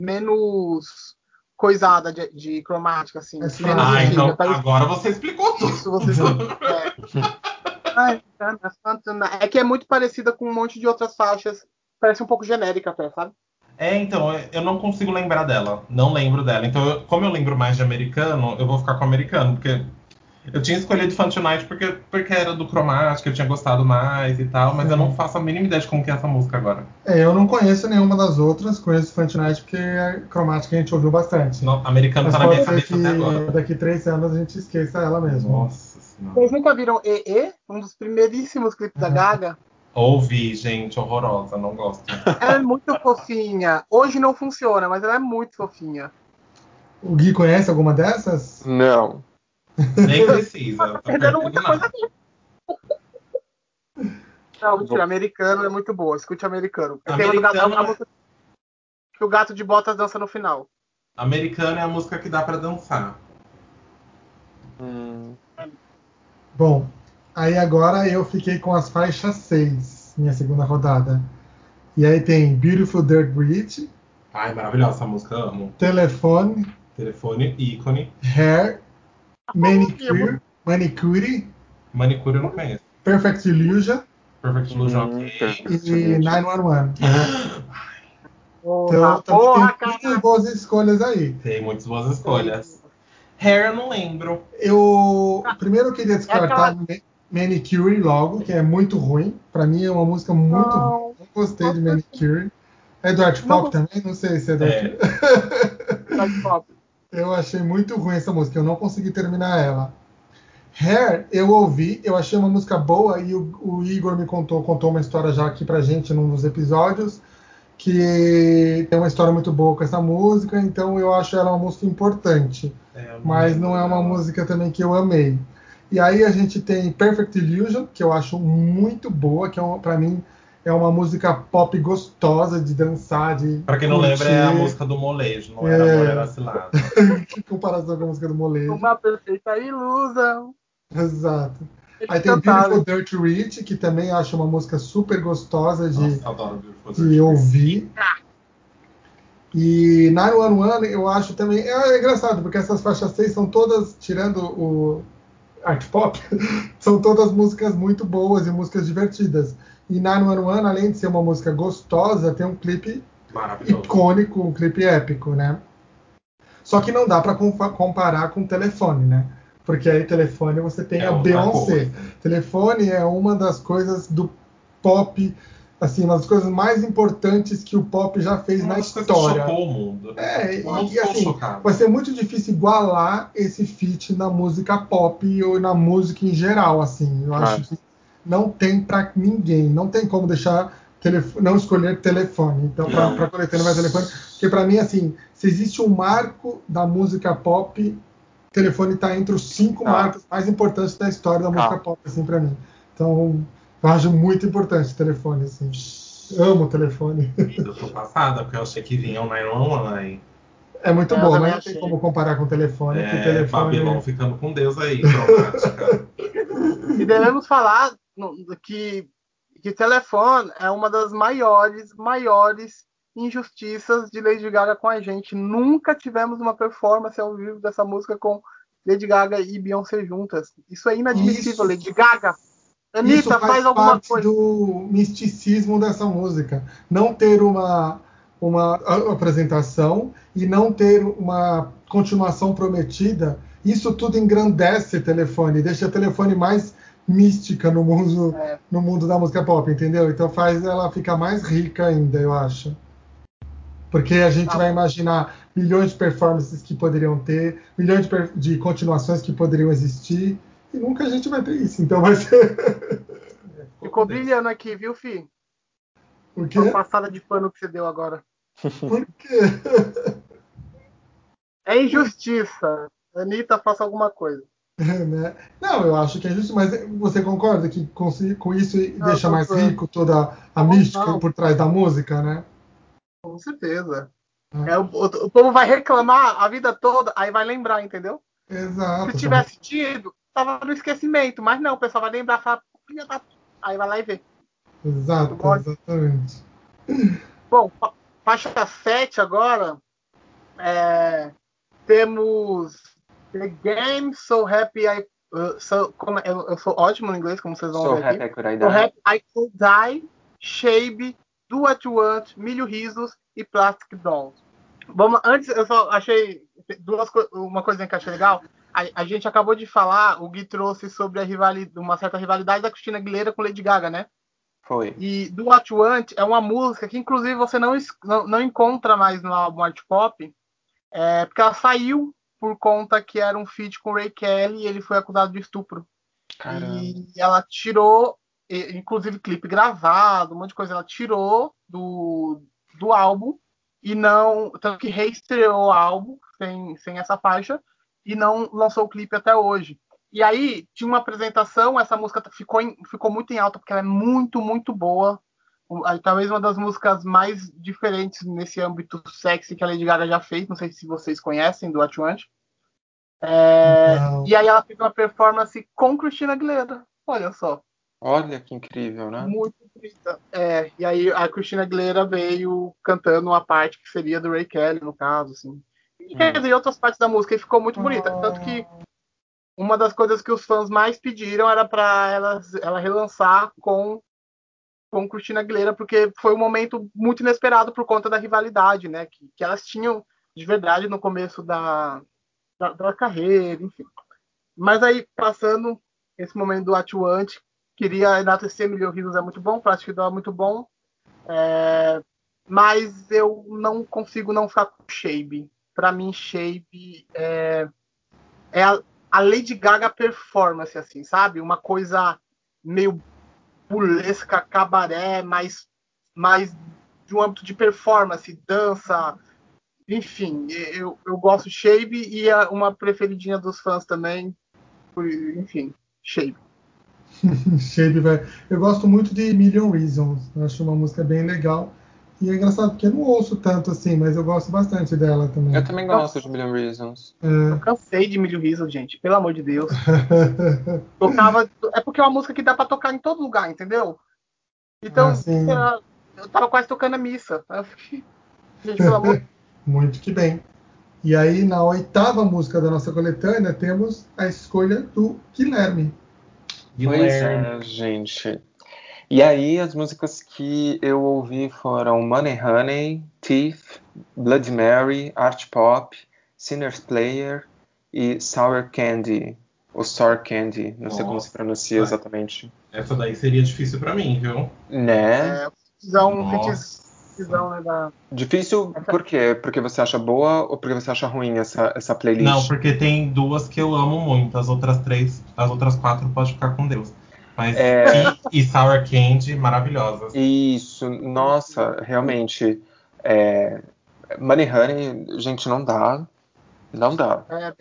Speaker 1: menos coisada de, de cromática, assim.
Speaker 2: Mais
Speaker 1: menos.
Speaker 3: Ah,
Speaker 1: antiga,
Speaker 3: então
Speaker 1: tá?
Speaker 3: agora você explicou tudo.
Speaker 1: Isso você é. Fun Tonight. É que é muito parecida com um monte de outras faixas. Parece um pouco genérica até, sabe?
Speaker 3: É, então, eu não consigo lembrar dela. Não lembro dela. Então, eu- como eu lembro mais de americano, eu vou ficar com americano, porque eu tinha escolhido Fun Tonight porque, porque era do Chromatic, eu tinha gostado mais e tal, mas eu não faço a mínima ideia de como que é essa música agora.
Speaker 2: É, eu não conheço nenhuma das outras, conheço Night porque é cromática a gente ouviu bastante.
Speaker 3: Não, americano
Speaker 2: Mas
Speaker 3: tá na minha cabeça até
Speaker 2: que
Speaker 3: agora.
Speaker 2: daqui três anos a gente esqueça ela mesmo.
Speaker 3: Nossa senhora.
Speaker 1: Vocês nunca viram EE? Um dos primeiríssimos clipes da Gaga?
Speaker 3: Ouvi, gente, horrorosa, não gosto.
Speaker 1: Ela é muito fofinha. Hoje não funciona, mas ela é muito fofinha.
Speaker 2: O Gui conhece alguma dessas?
Speaker 4: Não.
Speaker 3: Nem precisa. Tá
Speaker 1: Perdendo muita
Speaker 3: nada.
Speaker 1: coisa Não, mentira, americano é muito boa. Escute americano. Gato,
Speaker 3: Americano-
Speaker 1: a música que o gato de botas dança no final.
Speaker 3: Americano é a música que dá pra dançar.
Speaker 4: Hum,
Speaker 2: Bom, aí agora eu fiquei com as faixas 6, minha segunda rodada. E aí tem Beautiful Dirt Bridge,
Speaker 3: Ai, maravilhosa essa música, amo.
Speaker 2: Telefone,
Speaker 3: Telefone, ícone.
Speaker 2: Hair, Manicure, Manicure,
Speaker 3: Manicure eu não conheço.
Speaker 2: Perfect Illusion
Speaker 3: Perfect Illusion,
Speaker 4: hum,
Speaker 3: ok.
Speaker 2: e 911.
Speaker 1: Porra,
Speaker 2: Então, também tem muitas boas escolhas aí.
Speaker 3: Tem muitas boas escolhas. Hair eu não lembro.
Speaker 2: Eu primeiro eu queria descartar
Speaker 1: aquela-
Speaker 2: Ma- Manicure logo, que é muito ruim. Pra mim é uma música muito
Speaker 1: Não.
Speaker 2: ruim. Não gostei de Manicure. É do Art Pop também? Não sei se é do
Speaker 3: É,
Speaker 1: pop.
Speaker 2: Eu achei muito ruim essa música, eu não consegui terminar ela. Hair, eu ouvi, eu achei uma música boa e o, o Igor me contou, contou uma história já aqui pra gente num dos episódios, que tem uma história muito boa com essa música, então eu acho ela uma música importante,
Speaker 3: é,
Speaker 2: mas não é uma música também que eu amei. E aí a gente tem Perfect Illusion, que eu acho muito boa, que é uma, pra mim é uma música pop gostosa de dançar, de
Speaker 3: Pra quem não
Speaker 2: curtir.
Speaker 3: lembra, é a música do molejo, não era
Speaker 2: É.
Speaker 3: amor, era cilada.
Speaker 2: que comparação com a música do molejo.
Speaker 1: Uma perfeita ilusão.
Speaker 2: Exato.
Speaker 1: Eles
Speaker 2: Aí tem. Beautiful Dirt Rich, que também acho uma música super gostosa de,
Speaker 3: Nossa, adoro Beautiful
Speaker 2: de ouvir. E 911 eu acho também. É engraçado, porque essas faixas 6 são todas, tirando o art pop, são todas músicas muito boas e músicas divertidas. E 911, além de ser uma música gostosa, tem um clipe icônico, um clipe épico, né? Só que não dá para comparar com o telefone, né? Porque aí telefone você tem
Speaker 3: É
Speaker 2: a Beyoncé. Telefone é uma das coisas do pop, assim, uma das coisas mais importantes que o pop já fez
Speaker 3: Uma
Speaker 2: na
Speaker 3: que
Speaker 2: história.
Speaker 3: chocou o mundo.
Speaker 2: É,
Speaker 3: O mundo
Speaker 2: e, assim,
Speaker 3: chocado.
Speaker 2: vai ser muito difícil igualar esse feat na música pop ou na música em geral, assim. Eu acho que não tem pra ninguém, não tem como deixar telefone, não escolher telefone. Então, pra coletânea vai telefone, porque pra mim, assim, se existe um marco da música pop, telefone tá entre os cinco
Speaker 4: Tá.
Speaker 2: marcos mais importantes da história da música
Speaker 4: Tá.
Speaker 2: pop, assim, pra mim. Então, eu acho muito importante o telefone, assim. Amo o telefone.
Speaker 3: Eu tô passada, porque eu achei que vinha um 911 aí.
Speaker 2: É muito
Speaker 1: É, eu
Speaker 2: bom,
Speaker 1: também
Speaker 2: mas não tem como comparar com o telefone, porque o
Speaker 3: É,
Speaker 2: telefone.
Speaker 3: Babilão ficando com Deus aí.
Speaker 1: E devemos falar que, que Telefone é uma das maiores, maiores injustiças de Lady Gaga com a gente. Nunca tivemos uma performance ao vivo dessa música com Lady Gaga e Beyoncé juntas. Isso é inadmissível,
Speaker 2: Isso-
Speaker 1: Lady Gaga.
Speaker 2: Isso
Speaker 1: Anitta,
Speaker 2: faz,
Speaker 1: faz, alguma
Speaker 2: parte
Speaker 1: coisa.
Speaker 2: do misticismo dessa música. Não ter uma, uma apresentação e não ter uma continuação prometida, isso tudo engrandece telefone, deixa telefone mais mística no mundo,
Speaker 1: É.
Speaker 2: no mundo da música pop, entendeu? Então faz ela ficar mais rica ainda, eu acho. Porque a gente
Speaker 1: Tá
Speaker 2: vai imaginar milhões de performances que poderiam ter, milhões de, de continuações que poderiam existir, e nunca a gente vai ter isso. Então vai ser.
Speaker 1: Ficou brilhando aqui, viu, Fih?
Speaker 2: O quê?
Speaker 1: Uma passada de pano que você deu agora.
Speaker 2: Por quê?
Speaker 1: É injustiça. Anitta, faça alguma coisa.
Speaker 2: Né? Não, eu acho que é justo, mas você concorda que com, com isso
Speaker 1: Não,
Speaker 2: deixa mais rico toda a
Speaker 1: Não,
Speaker 2: mística
Speaker 1: não.
Speaker 2: por trás da música, né?
Speaker 1: Com certeza.
Speaker 2: Ah.
Speaker 1: É, o, o, povo vai reclamar a vida toda, aí vai lembrar, entendeu?
Speaker 2: Exato.
Speaker 1: Se tivesse tido, tava no esquecimento. Mas não, o pessoal vai lembrar, fala, filha da... p-", aí vai lá e vê.
Speaker 2: Exato, exatamente.
Speaker 1: Bom, fa- faixa 7 agora. é, temos The Game So Happy I. uh, so, como, é- eu, eu sou ótimo no inglês, como vocês vão
Speaker 4: So
Speaker 1: ver
Speaker 4: happy
Speaker 1: aqui.
Speaker 4: I
Speaker 1: So. Happy I Could Die, Shabe, Do What You Want, Milho Risos e Plastic Dolls. Vamos, antes, eu só achei duas, uma coisinha que eu achei legal. A, a gente acabou de falar, o Gui trouxe sobre a rivalidade, uma certa rivalidade da Cristina Aguilera com Lady Gaga, né?
Speaker 4: Foi.
Speaker 1: E Do What You Want é uma música que, inclusive, você não, não, não encontra mais no álbum Art Pop, é, porque ela saiu por conta que era um feat com Ray Kelly e ele foi acusado de estupro.
Speaker 4: Caramba.
Speaker 1: E ela tirou, inclusive clipe gravado, um monte de coisa, ela tirou do, do álbum e não. Tanto que reestreou o álbum sem, sem essa faixa e não lançou o clipe até hoje. E aí tinha uma apresentação, essa música ficou, em- ficou muito em alta, porque ela é muito, muito boa. Talvez uma das músicas mais diferentes nesse âmbito sexy que a Lady Gaga já fez. Não sei se vocês conhecem do Want. É,
Speaker 2: Não.
Speaker 1: e aí ela fez uma performance com Christina Aguilera. Olha só,
Speaker 4: Olha que incrível, né?
Speaker 1: muito bonita. É, e aí a Christina Aguilera veio cantando uma parte que seria do Ray Kelly, no caso, assim. E quer
Speaker 4: Hum.
Speaker 1: dizer, outras partes da música e ficou muito bonita. Tanto que uma das coisas que os fãs mais pediram era para ela, ela relançar com com Christina Aguilera, porque foi um momento muito inesperado por conta da rivalidade, né? Que, que elas tinham de verdade no começo da, da, da carreira, enfim. Mas aí, passando esse momento do atuante, queria enaltecer Milhão Risos é muito bom, Plastic Doll é muito bom, é, mas eu não consigo não ficar com Shape. Pra mim, Shape é, é a, a Lady Gaga performance, assim, sabe? Uma coisa meio burlesca, cabaré, mais, mais de um âmbito de performance, dança, enfim, eu, eu gosto de Shape e é uma preferidinha dos fãs também, por- enfim, Shape.
Speaker 2: Shape, vai. Eu gosto muito de Million Reasons. Eu acho uma música bem legal. E é engraçado porque eu não ouço tanto assim, mas eu gosto bastante dela também.
Speaker 4: Eu também gosto de Million Reasons.
Speaker 1: Eu cansei de Milho Riso, gente, pelo amor de Deus. Tocava, é porque é uma música que dá pra tocar em todo lugar, entendeu? Então,
Speaker 2: Ah,
Speaker 1: eu, eu tava quase tocando a missa. Eu fiquei, gente, pelo amor
Speaker 2: Muito que bem. E aí, na oitava música da nossa coletânea, temos a escolha do Guilherme.
Speaker 4: Pois é, gente. E aí, as músicas que eu ouvi foram Money Honey, Thief, Bloody Mary, Art Pop, Sinner's Player e Sour Candy. O Sour Candy, não Nossa. sei como se pronuncia exatamente.
Speaker 3: Essa daí seria difícil para mim, viu?
Speaker 4: Né?
Speaker 1: É, um né, da...
Speaker 4: Difícil por quê? Porque você acha boa ou porque você acha ruim essa, essa playlist?
Speaker 3: Não, porque tem duas que eu amo muito, as outras três, as outras quatro pode ficar com Deus. Mas é... e, e Sour Candy, maravilhosas.
Speaker 4: Isso, nossa, realmente. É... Money Honey, gente, não dá. Não dá. É,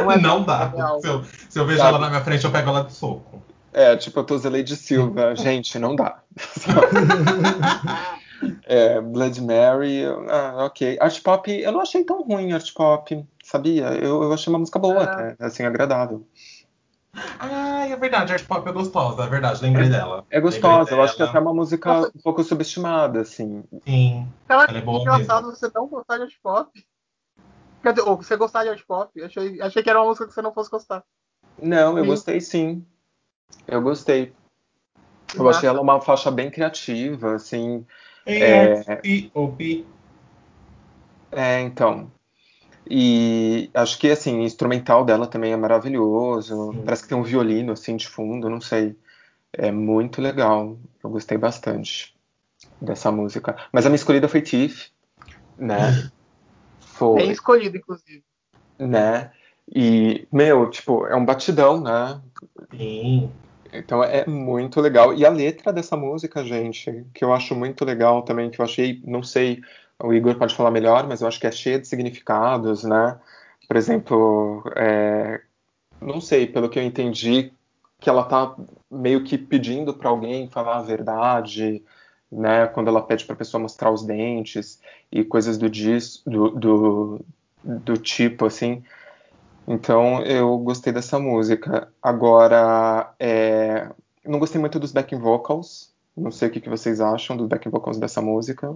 Speaker 3: não, é não dá. Se eu, se eu vejo Sabe? ela na minha frente, eu pego ela de soco.
Speaker 4: É, tipo, eu tô Zeleide Silva. gente, não dá. é, Blood Mary, ah, ok. Art Pop, eu não achei tão ruim Art Pop, sabia? Eu, eu achei uma música boa é. até, assim, agradável.
Speaker 3: Ah, é verdade, Art Pop é gostosa, é verdade, lembrei
Speaker 4: é,
Speaker 3: dela.
Speaker 4: É gostosa, eu acho que é até uma música Nossa. um pouco subestimada, assim.
Speaker 3: Sim, ela, ela é boa
Speaker 1: engraçado mesmo. você não gostar de Art Pop. Quer dizer, ou você gostar de art pop? Achei, achei que era uma música que você não fosse gostar.
Speaker 4: Não, eu sim. gostei sim. Eu gostei. Eu achei ela uma faixa bem criativa, assim.
Speaker 3: É, E-O-P.
Speaker 4: É, então. E acho que, assim, o instrumental dela também é maravilhoso. Sim. Parece que tem um violino, assim, de fundo, não sei. É muito legal. Eu gostei bastante dessa música. Mas a minha escolhida foi Tiff, né?
Speaker 1: Foi. Bem escolhido, inclusive.
Speaker 4: Né? E, meu, tipo, é um batidão, né?
Speaker 3: Sim.
Speaker 4: Então é muito legal. E a letra dessa música, gente, que eu acho muito legal também, que eu achei, não sei, o Igor pode falar melhor, mas eu acho que é cheia de significados, né? Por exemplo, é, não sei, pelo que eu entendi, que ela tá meio que pedindo para alguém falar a verdade, né, quando ela pede para a pessoa mostrar os dentes e coisas do, dis, do, do, do, tipo, assim. Então, eu gostei dessa música. Agora, é, não gostei muito dos backing vocals. Não sei o que, que vocês acham dos backing vocals dessa música.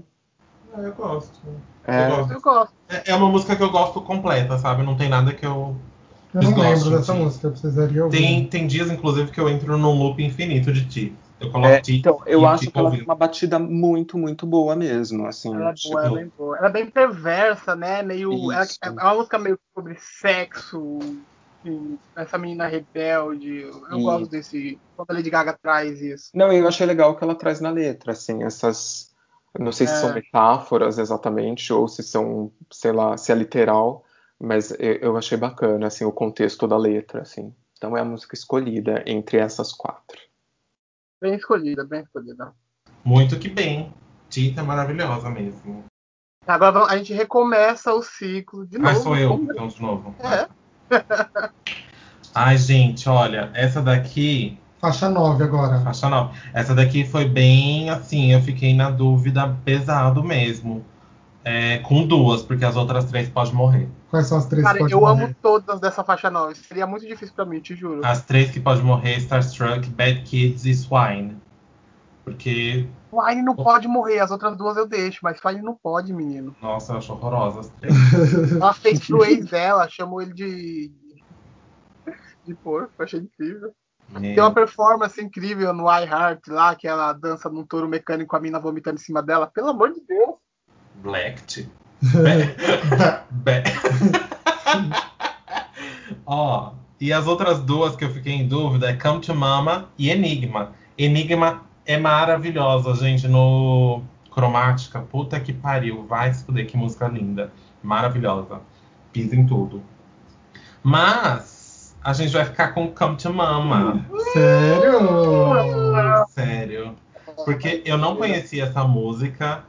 Speaker 3: Ah, eu gosto. É... Eu gosto. Eu gosto. É, é uma música que eu gosto completa, sabe? Não tem nada que eu
Speaker 2: eu não lembro dessa música, eu precisaria ouvir.
Speaker 3: Tem, tem dias, inclusive, que eu entro num loop infinito de ti. Eu coloco é,
Speaker 4: Então, eu acho que ela tem uma batida muito, muito boa mesmo, assim.
Speaker 1: Ela é boa, ela é bem boa. Ela é bem perversa, né? Meio. Ela, é uma música meio sobre sexo. Assim, essa menina rebelde. Eu isso. gosto desse. Quando a Lady Gaga traz isso.
Speaker 4: Não, eu achei legal que ela traz na letra, assim, essas. Não sei se é. são metáforas exatamente, ou se são, sei lá, se é literal, mas eu achei bacana, assim, o contexto da letra, assim. Então é a música escolhida entre essas quatro.
Speaker 1: Bem escolhida, bem escolhida.
Speaker 3: Muito que bem. Tita é maravilhosa mesmo.
Speaker 1: Agora a gente recomeça o ciclo de novo.
Speaker 3: Ah, sou eu, então, de novo.
Speaker 1: É.
Speaker 3: Ai, gente, olha, essa daqui.
Speaker 2: Faixa 9 agora.
Speaker 3: Faixa 9. Essa daqui foi bem assim, eu fiquei na dúvida pesado mesmo. É, com duas, porque as outras três podem morrer.
Speaker 2: Quais são as três
Speaker 1: Cara,
Speaker 2: que
Speaker 1: eu
Speaker 2: morrer?
Speaker 1: amo todas dessa faixa 9. Seria muito difícil pra mim, te juro.
Speaker 3: As três que podem morrer, Starstruck, Bad Kids e Swine. Porque.
Speaker 1: Swine não pode morrer, as outras duas eu deixo, mas Swine não pode, menino.
Speaker 3: Nossa, eu acho horrorosa as três.
Speaker 1: Ela fez pro ex dela, chamou ele de. de porco, achei incrível. Tem uma performance incrível no iHeart lá, que ela dança num touro mecânico com a mina vomitando em cima dela. Pelo amor de Deus.
Speaker 3: Blacked. Be Ó, e as outras duas que eu fiquei em dúvida é Come to Mama e Enigma. Enigma é maravilhosa, gente, no cromática. Puta que pariu, vai se fuder, que música linda. Maravilhosa. Pisa em tudo. Mas a gente vai ficar com Come to Mama.
Speaker 2: Sério?
Speaker 3: Sério. Porque eu não conhecia essa música.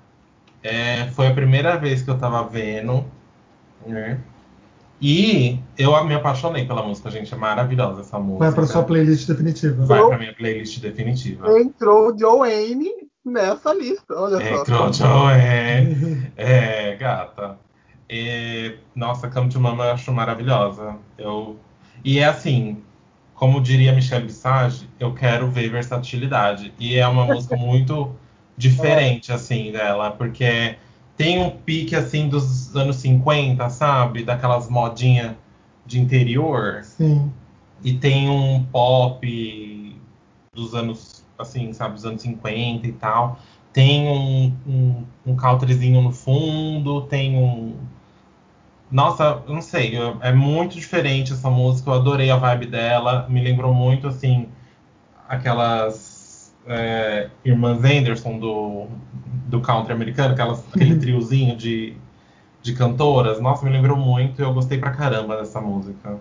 Speaker 3: É, foi a primeira vez que eu tava vendo, né? E eu me apaixonei pela música, gente. É maravilhosa essa música.
Speaker 2: Vai pra sua playlist definitiva.
Speaker 3: Vai pra minha playlist definitiva.
Speaker 1: Entrou Joanne nessa lista, olha
Speaker 3: Entrou só. Entrou Joanne. é, gata. E, nossa, Come to Mama eu acho maravilhosa. Eu... E é assim, como diria Michelle Visage, eu quero ver versatilidade. E é uma música muito diferente, assim, dela, porque tem um pique, assim, dos anos 50, sabe? Daquelas modinhas de interior.
Speaker 2: Sim.
Speaker 3: E tem um pop dos anos, assim, sabe, dos anos 50 e tal. Tem um, um, um countryzinho no fundo, tem um, Nossa, não sei, é muito diferente essa música, eu adorei a vibe dela, me lembrou muito, assim, aquelas é, irmãs Anderson do, do country americano, aquelas, aquele uhum. triozinho de, de cantoras. Nossa, me lembrou muito e eu gostei pra caramba dessa música.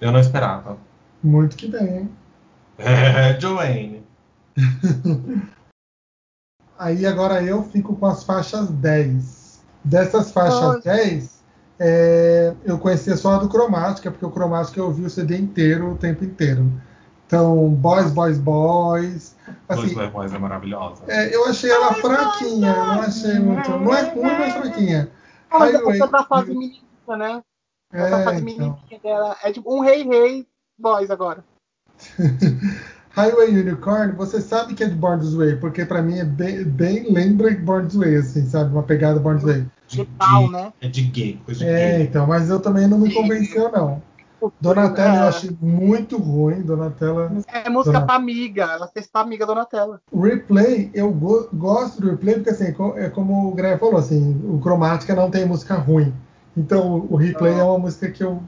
Speaker 3: Eu não esperava.
Speaker 2: Muito que bem, hein?
Speaker 3: É, Joanne.
Speaker 2: Aí agora eu fico com as faixas 10. Dessas faixas Nossa. 10, é, eu conhecia só a do Cromática, porque o Cromática eu ouvi o CD inteiro o tempo inteiro. Então, Boys, Boys, Boys.
Speaker 3: Assim, Boys, Boys é maravilhosa.
Speaker 2: É, eu achei ela fraquinha, não achei muito. Não é ruim, mas fraquinha.
Speaker 1: Mas Highway, essa da fase menina, né? Essa é, fase então. dela. É tipo um rei, rei, boys agora.
Speaker 2: Highway Unicorn, você sabe que é de Born This Way, porque pra mim é bem, bem lembra Born This Way, assim, sabe? Uma pegada Born This Way.
Speaker 3: De, de, né? É de gay, coisa de
Speaker 2: É, gay. então, mas eu também não me convenceu, não. Donatella é. eu achei muito ruim, Donatella.
Speaker 1: É música Donatella. pra amiga, ela fez pra amiga Donatella.
Speaker 2: Replay, eu go gosto do replay porque assim, é como o Greg falou, assim, o Cromática não tem música ruim. Então o replay ah. é uma música que eu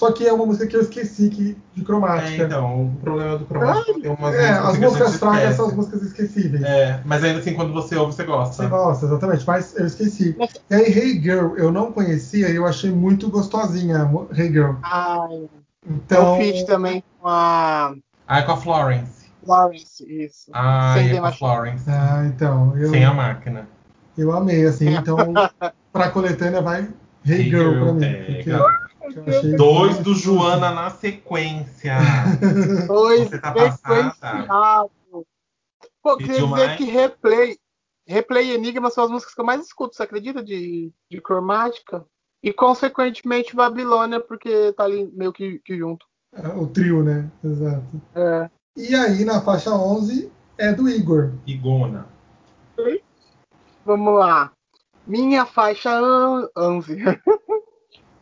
Speaker 2: só que é uma música que eu esqueci que, de cromática.
Speaker 3: É, então, o problema do cromática
Speaker 2: é, tem umas é, músicas. As músicas fracas são as músicas esquecíveis.
Speaker 3: É, mas ainda assim, quando você ouve, você gosta.
Speaker 2: Você gosta, exatamente, mas eu esqueci. E aí, Hey Girl, eu não conhecia e eu achei muito gostosinha, Hey Girl.
Speaker 1: Ai. Então. Eu fiz também com a.
Speaker 3: Ah, com a Florence.
Speaker 1: Florence, isso.
Speaker 3: Ah, Sem é com a Florence.
Speaker 2: Ah, então.
Speaker 3: Eu, Sem a máquina.
Speaker 2: Eu amei, assim, então, pra coletânea vai Hey, hey Girl, Girl pra mim. É, porque...
Speaker 3: Dois do Joana na sequência.
Speaker 1: Dois Você tá passada. Pô, queria dizer mais? que replay, replay e Enigma são as músicas que eu mais escuto, você acredita? De, de cromática. E consequentemente Babilônia, porque tá ali meio que, que junto.
Speaker 2: É, o trio, né? Exato.
Speaker 1: É.
Speaker 2: E aí na faixa 11 é do Igor.
Speaker 3: Igona.
Speaker 1: Vamos lá. Minha faixa 11.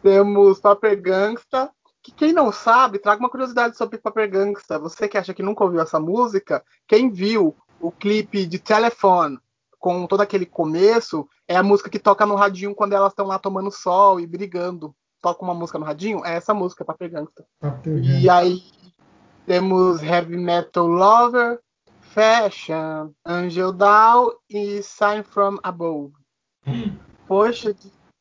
Speaker 1: Temos Paper Gangsta. Que quem não sabe, traga uma curiosidade sobre Paper Gangsta. Você que acha que nunca ouviu essa música, quem viu o clipe de Telephone com todo aquele começo, é a música que toca no radinho quando elas estão lá tomando sol e brigando. Toca uma música no radinho, é essa música, Paper Gangsta. Paper e aí temos Heavy Metal Lover, Fashion, Angel Down e Sign From Above. Hum. Poxa,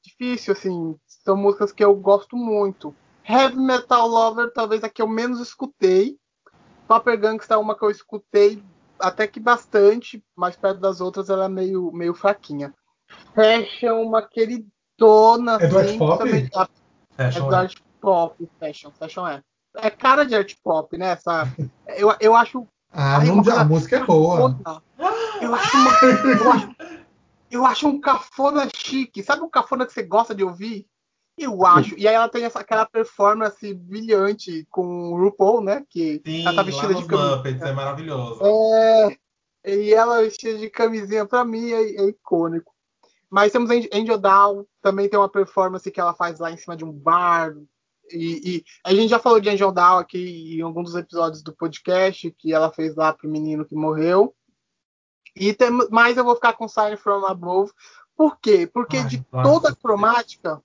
Speaker 1: difícil, assim. São músicas que eu gosto muito. Heavy Metal Lover, talvez a que eu menos escutei. Paper Gangsta é uma que eu escutei até que bastante, mas perto das outras ela é meio, meio fraquinha. Fashion, uma queridona.
Speaker 2: É do assim, Pop?
Speaker 1: Também, é do art pop, fashion, fashion é. É cara de art pop, né? Essa, eu, eu acho.
Speaker 2: Ah, não, a música é boa.
Speaker 1: Eu acho, uma, eu, acho, eu acho um cafona chique. Sabe um cafona que você gosta de ouvir? Eu acho. E aí ela tem essa, aquela performance brilhante com o RuPaul, né? Que
Speaker 3: Sim,
Speaker 1: ela tá vestida de
Speaker 3: camisinha. é maravilhoso.
Speaker 1: É. E ela vestida de camisinha, pra mim, é, é icônico. Mas temos Angel Down, também tem uma performance que ela faz lá em cima de um bar. E, e a gente já falou de Angel Down aqui em alguns dos episódios do podcast, que ela fez lá pro menino que morreu. E tem, mas eu vou ficar com Sign From Above. Por quê? Porque Ai, de toda a cromática,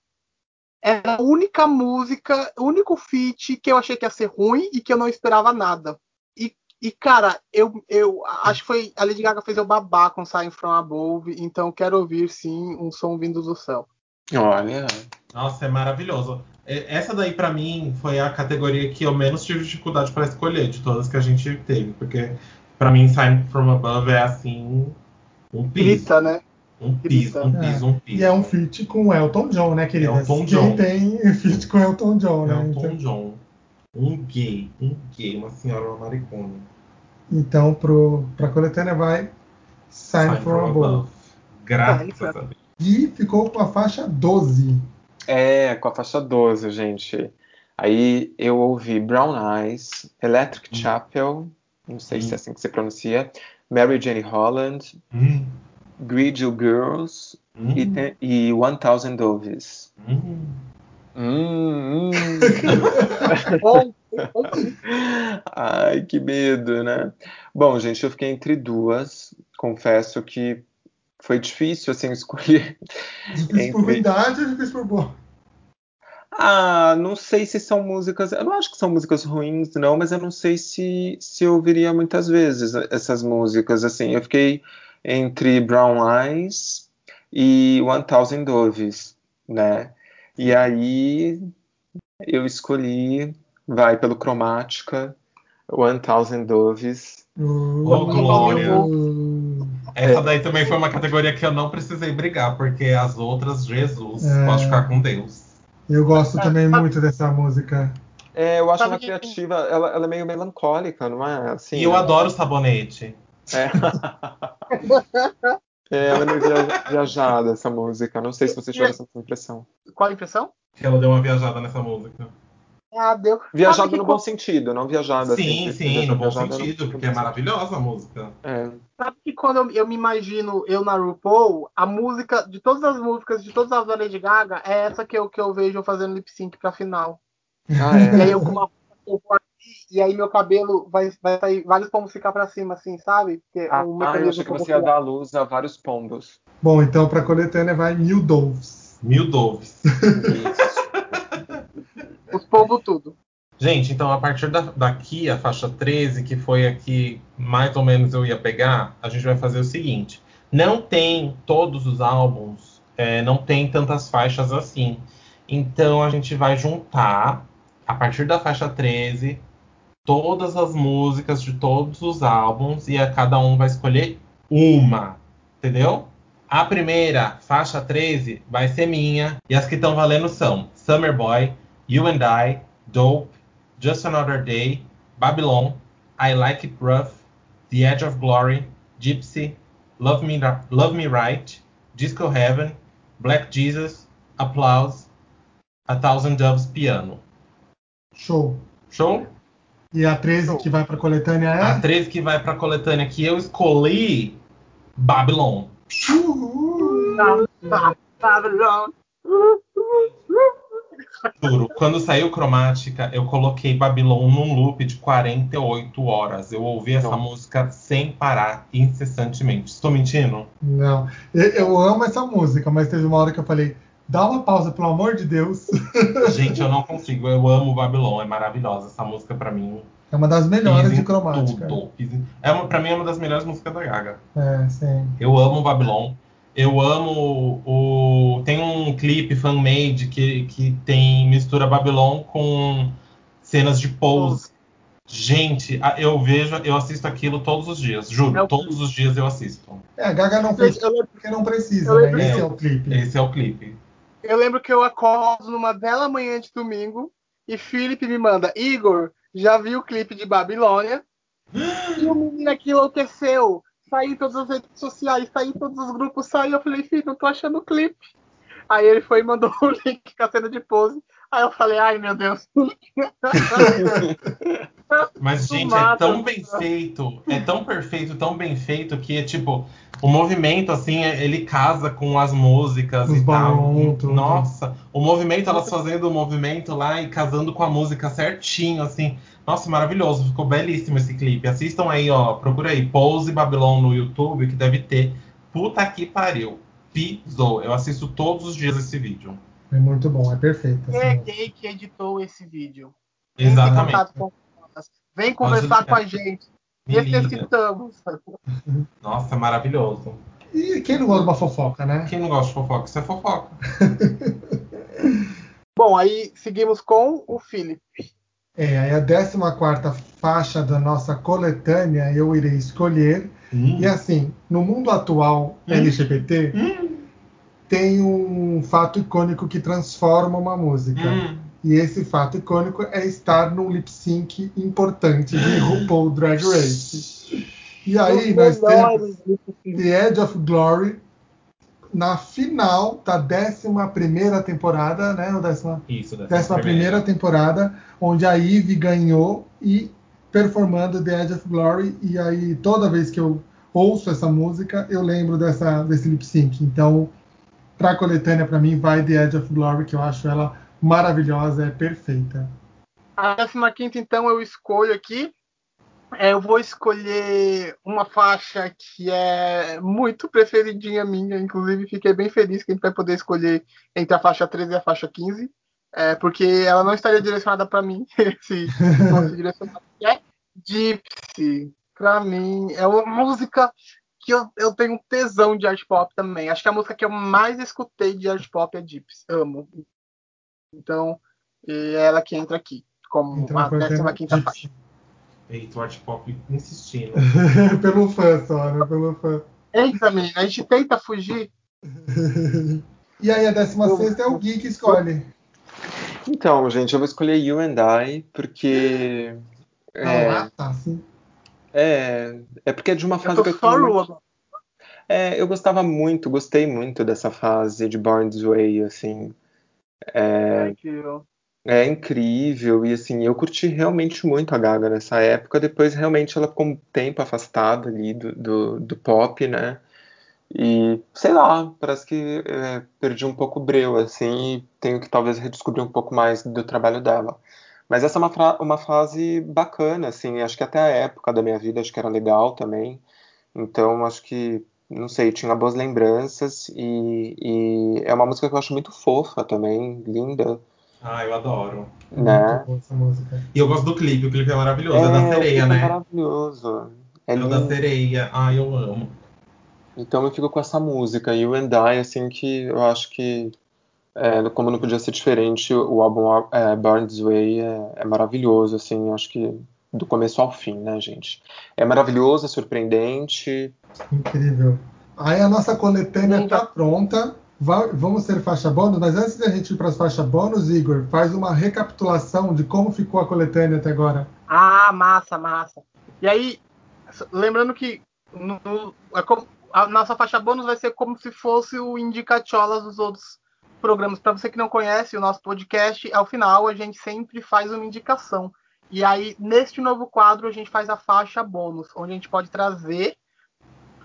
Speaker 1: era a única música, o único feat que eu achei que ia ser ruim e que eu não esperava nada. E, e cara, eu, eu acho que foi. A Lady Gaga fez eu babar com Sign From Above, então quero ouvir sim um som vindo do céu.
Speaker 4: Olha.
Speaker 3: Nossa, é maravilhoso. Essa daí, para mim, foi a categoria que eu menos tive dificuldade para escolher de todas que a gente teve, porque para mim, Sign From Above é assim. Um piso.
Speaker 1: Grita, né?
Speaker 3: Um piso, um piso, um piso.
Speaker 2: E é um feat com Elton John, né, querida?
Speaker 3: Elton John.
Speaker 2: Quem tem feat com Elton John, né?
Speaker 3: Elton então... John. Um gay, um gay, uma senhora, uma maricona.
Speaker 2: Então, pro, pra coletânea vai Sign, Sign from, Above. above.
Speaker 3: Graças a Deus.
Speaker 2: E ficou com a faixa 12.
Speaker 4: É, com a faixa 12, gente. Aí eu ouvi Brown Eyes, Electric hum. Chapel, não sei hum. se é assim que se pronuncia, Mary Jane Holland,
Speaker 3: hum.
Speaker 4: Greedy Girls hum. e, tem, e One Thousand Doves.
Speaker 3: Hum.
Speaker 4: Hum, Ai, que medo, né? Bom, gente, eu fiquei entre duas. Confesso que foi difícil, assim, escolher.
Speaker 2: Difícil entre... por verdade ou difícil por boa?
Speaker 4: Ah, não sei se são músicas. Eu não acho que são músicas ruins, não, mas eu não sei se, se eu ouviria muitas vezes essas músicas. Assim, eu fiquei entre Brown Eyes e One Thousand Doves, né? E aí eu escolhi, vai pelo Cromática, One Thousand Doves.
Speaker 3: Uh, oh, Glória! Essa é. daí também foi uma categoria que eu não precisei brigar, porque as outras, Jesus, é. pode ficar com Deus.
Speaker 2: Eu gosto também muito dessa música.
Speaker 4: É, eu acho ela criativa, ela, ela, é meio melancólica, não é? Assim,
Speaker 3: e eu adoro sabonete.
Speaker 4: É. é, ela é meio viajada, essa música. Não sei se vocês tiveram essa impressão.
Speaker 1: Qual a impressão?
Speaker 3: Que ela deu uma viajada nessa música.
Speaker 1: Ah, deu.
Speaker 4: Viajada no bom sentido, não viajada
Speaker 3: sim, assim. Sim, sim, no bom sentido, porque é maravilhosa a música.
Speaker 1: É. Sabe que quando eu, eu, me imagino eu na RuPaul, a música, de todas as músicas, de todas as da Lady Gaga, é essa que eu, que eu vejo fazendo lip sync pra final. Ah, é. E aí eu com uma e aí meu cabelo vai, vai sair vários pombos ficar para cima, assim, sabe?
Speaker 4: Porque ah, um ah eu achei que você ia dar luz a vários pombos.
Speaker 2: Bom, então pra coletânea vai mil doves.
Speaker 3: Mil doves.
Speaker 1: Os pombos tudo.
Speaker 3: Gente, então a partir da, daqui, a faixa 13, que foi aqui mais ou menos eu ia pegar, a gente vai fazer o seguinte. Não tem todos os álbuns, é, não tem tantas faixas assim. Então a gente vai juntar, a partir da faixa 13, todas as músicas de todos os álbuns e a cada um vai escolher uma, entendeu? A primeira, faixa 13, vai ser minha e as que estão valendo são Summer Boy, You and I, Dope, Just Another Day, Babylon, I Like It Rough, The Edge of Glory, Gypsy, Love Me, Love Me Right, Disco Heaven, Black Jesus, Applause, A Thousand Doves Piano.
Speaker 2: Show.
Speaker 3: Show?
Speaker 2: E a 13 que vai para coletânea é?
Speaker 3: A 13 que vai para coletânea que eu escolhi Babylon. Uhul. Babylon. Juro, quando saiu Cromática, eu coloquei Babylon num loop de 48 horas. Eu ouvi essa Não. música sem parar, incessantemente. Estou mentindo?
Speaker 2: Não. Eu, eu amo essa música, mas teve uma hora que eu falei, Dá uma pausa, pelo amor de Deus.
Speaker 3: Gente, eu não consigo. Eu amo Babylon. É maravilhosa essa música para mim.
Speaker 2: É uma das melhores de cromática.
Speaker 3: Tudo. É uma, pra mim é uma das melhores músicas da Gaga.
Speaker 2: É, sim.
Speaker 3: Eu amo Babylon. Eu amo o. Tem um clipe fan-made que, que tem mistura Babylon com cenas de pose. Gente, eu vejo, eu assisto aquilo todos os dias, juro, é todos os dias eu assisto.
Speaker 2: É, a Gaga não fez porque não precisa, né? Esse é, é o clipe.
Speaker 3: Esse é o clipe.
Speaker 1: Eu lembro que eu acordo numa bela manhã de domingo e Felipe me manda, Igor, já viu o clipe de Babilônia? e o menino aqui enlouqueceu. Saiu em todas as redes sociais, saiu em todos os grupos, saiu. Eu falei, filho, não tô achando o clipe. Aí ele foi e mandou o link com a cena de pose. Aí eu falei, ai meu Deus.
Speaker 3: Mas, gente, é tão bem feito, é tão perfeito, tão bem feito que é tipo, o movimento, assim, é, ele casa com as músicas Os e tal. Nossa, o movimento, elas fazendo o movimento lá e casando com a música certinho, assim. Nossa, maravilhoso, ficou belíssimo esse clipe. Assistam aí, ó, procura aí, Pose Babylon no YouTube, que deve ter. Puta que pariu. Pisou. Eu assisto todos os dias esse vídeo.
Speaker 2: É muito bom, é perfeito.
Speaker 1: Quem é gay que editou esse vídeo?
Speaker 3: Exatamente.
Speaker 1: Vem conversar com a gente. Necessitamos.
Speaker 3: Nossa, maravilhoso.
Speaker 2: E quem não gosta de uma fofoca, né?
Speaker 3: Quem não gosta de fofoca? Isso é fofoca.
Speaker 1: Bom, aí seguimos com o Felipe.
Speaker 2: É, aí a 14 faixa da nossa coletânea eu irei escolher. Hum. E assim, no mundo atual hum. LGBT, hum tem um fato icônico que transforma uma música. E esse fato icônico é estar num lip sync importante de RuPaul Drag Race. E aí nós temos The Edge of Glory na final da 11 temporada, né? Décima,
Speaker 3: Isso,
Speaker 2: décima, primeira temporada, onde a Eve ganhou e performando The Edge of Glory. E aí toda vez que eu ouço essa música, eu lembro dessa, desse lip sync. Então para a coletânea, para mim, vai The Edge of Glory, que eu acho ela maravilhosa, é perfeita.
Speaker 1: A 15 então, eu escolho aqui. É, eu vou escolher uma faixa que é muito preferidinha minha, inclusive fiquei bem feliz que a gente vai poder escolher entre a faixa 13 e a faixa 15, é, porque ela não estaria direcionada para mim, se fosse direcionada. É Gypsy, pra mim, é uma música que eu, eu tenho tesão de art pop também. Acho que a música que eu mais escutei de art pop é Gypsy, amo. Então, é ela que entra aqui, como
Speaker 2: Então,
Speaker 1: a
Speaker 2: coisa
Speaker 1: 15 quinta
Speaker 2: Gypsy.
Speaker 1: faixa.
Speaker 3: Eita, o art pop insistindo.
Speaker 2: Pelo fã só, né? Pelo fã.
Speaker 1: Eita, menina, a gente tenta fugir.
Speaker 2: E aí, a 16 é o Gui que escolhe.
Speaker 4: Então, gente, eu vou escolher You and I, porque. É,
Speaker 2: Ah, tá, sim.
Speaker 4: é, é porque é de uma
Speaker 1: Eu
Speaker 4: fase
Speaker 1: tô
Speaker 4: que eu muito-. É, eu gostava muito, gostei muito dessa fase de Born This Way, assim.
Speaker 1: É incrível.
Speaker 4: É incrível, e assim, eu curti realmente muito a Gaga nessa época. Depois, realmente, ela ficou um tempo afastada ali do, do, do pop, né? E sei lá, parece que é, perdi um pouco o breu, assim, e tenho que talvez redescobrir um pouco mais do trabalho dela. Mas essa é uma, uma fase bacana, assim, acho que até a época da minha vida acho que era legal também. Então, acho que, não sei, tinha boas lembranças e, e é uma música que eu acho muito fofa também, linda,
Speaker 3: Ah, eu adoro.
Speaker 4: né?
Speaker 2: Muito boa essa música.
Speaker 3: E eu gosto do clipe, o clipe é maravilhoso. É, da
Speaker 4: o
Speaker 3: sereia,
Speaker 4: é
Speaker 3: né?
Speaker 4: maravilhoso. É
Speaker 3: É o da sereia. Ai, eu amo.
Speaker 4: Então eu fico com essa música, You and I, assim, que eu acho que, é, como não podia ser diferente, o álbum é, Born This Way é, é maravilhoso, assim, eu acho que do começo ao fim, né, gente? É maravilhoso, é surpreendente.
Speaker 2: Incrível. Aí a nossa coletânea está pronta. Va- vamos ter faixa bônus, mas antes da gente ir para as faixas bônus, Igor, faz uma recapitulação de como ficou a coletânea até agora.
Speaker 1: Ah, massa, massa. E aí, lembrando que no- no- é a nossa faixa bônus vai ser como se fosse o Indicacholas dos outros programas. Para você que não conhece o nosso podcast, ao final a gente sempre faz uma indicação. E aí, neste novo quadro, a gente faz a faixa bônus, onde a gente pode trazer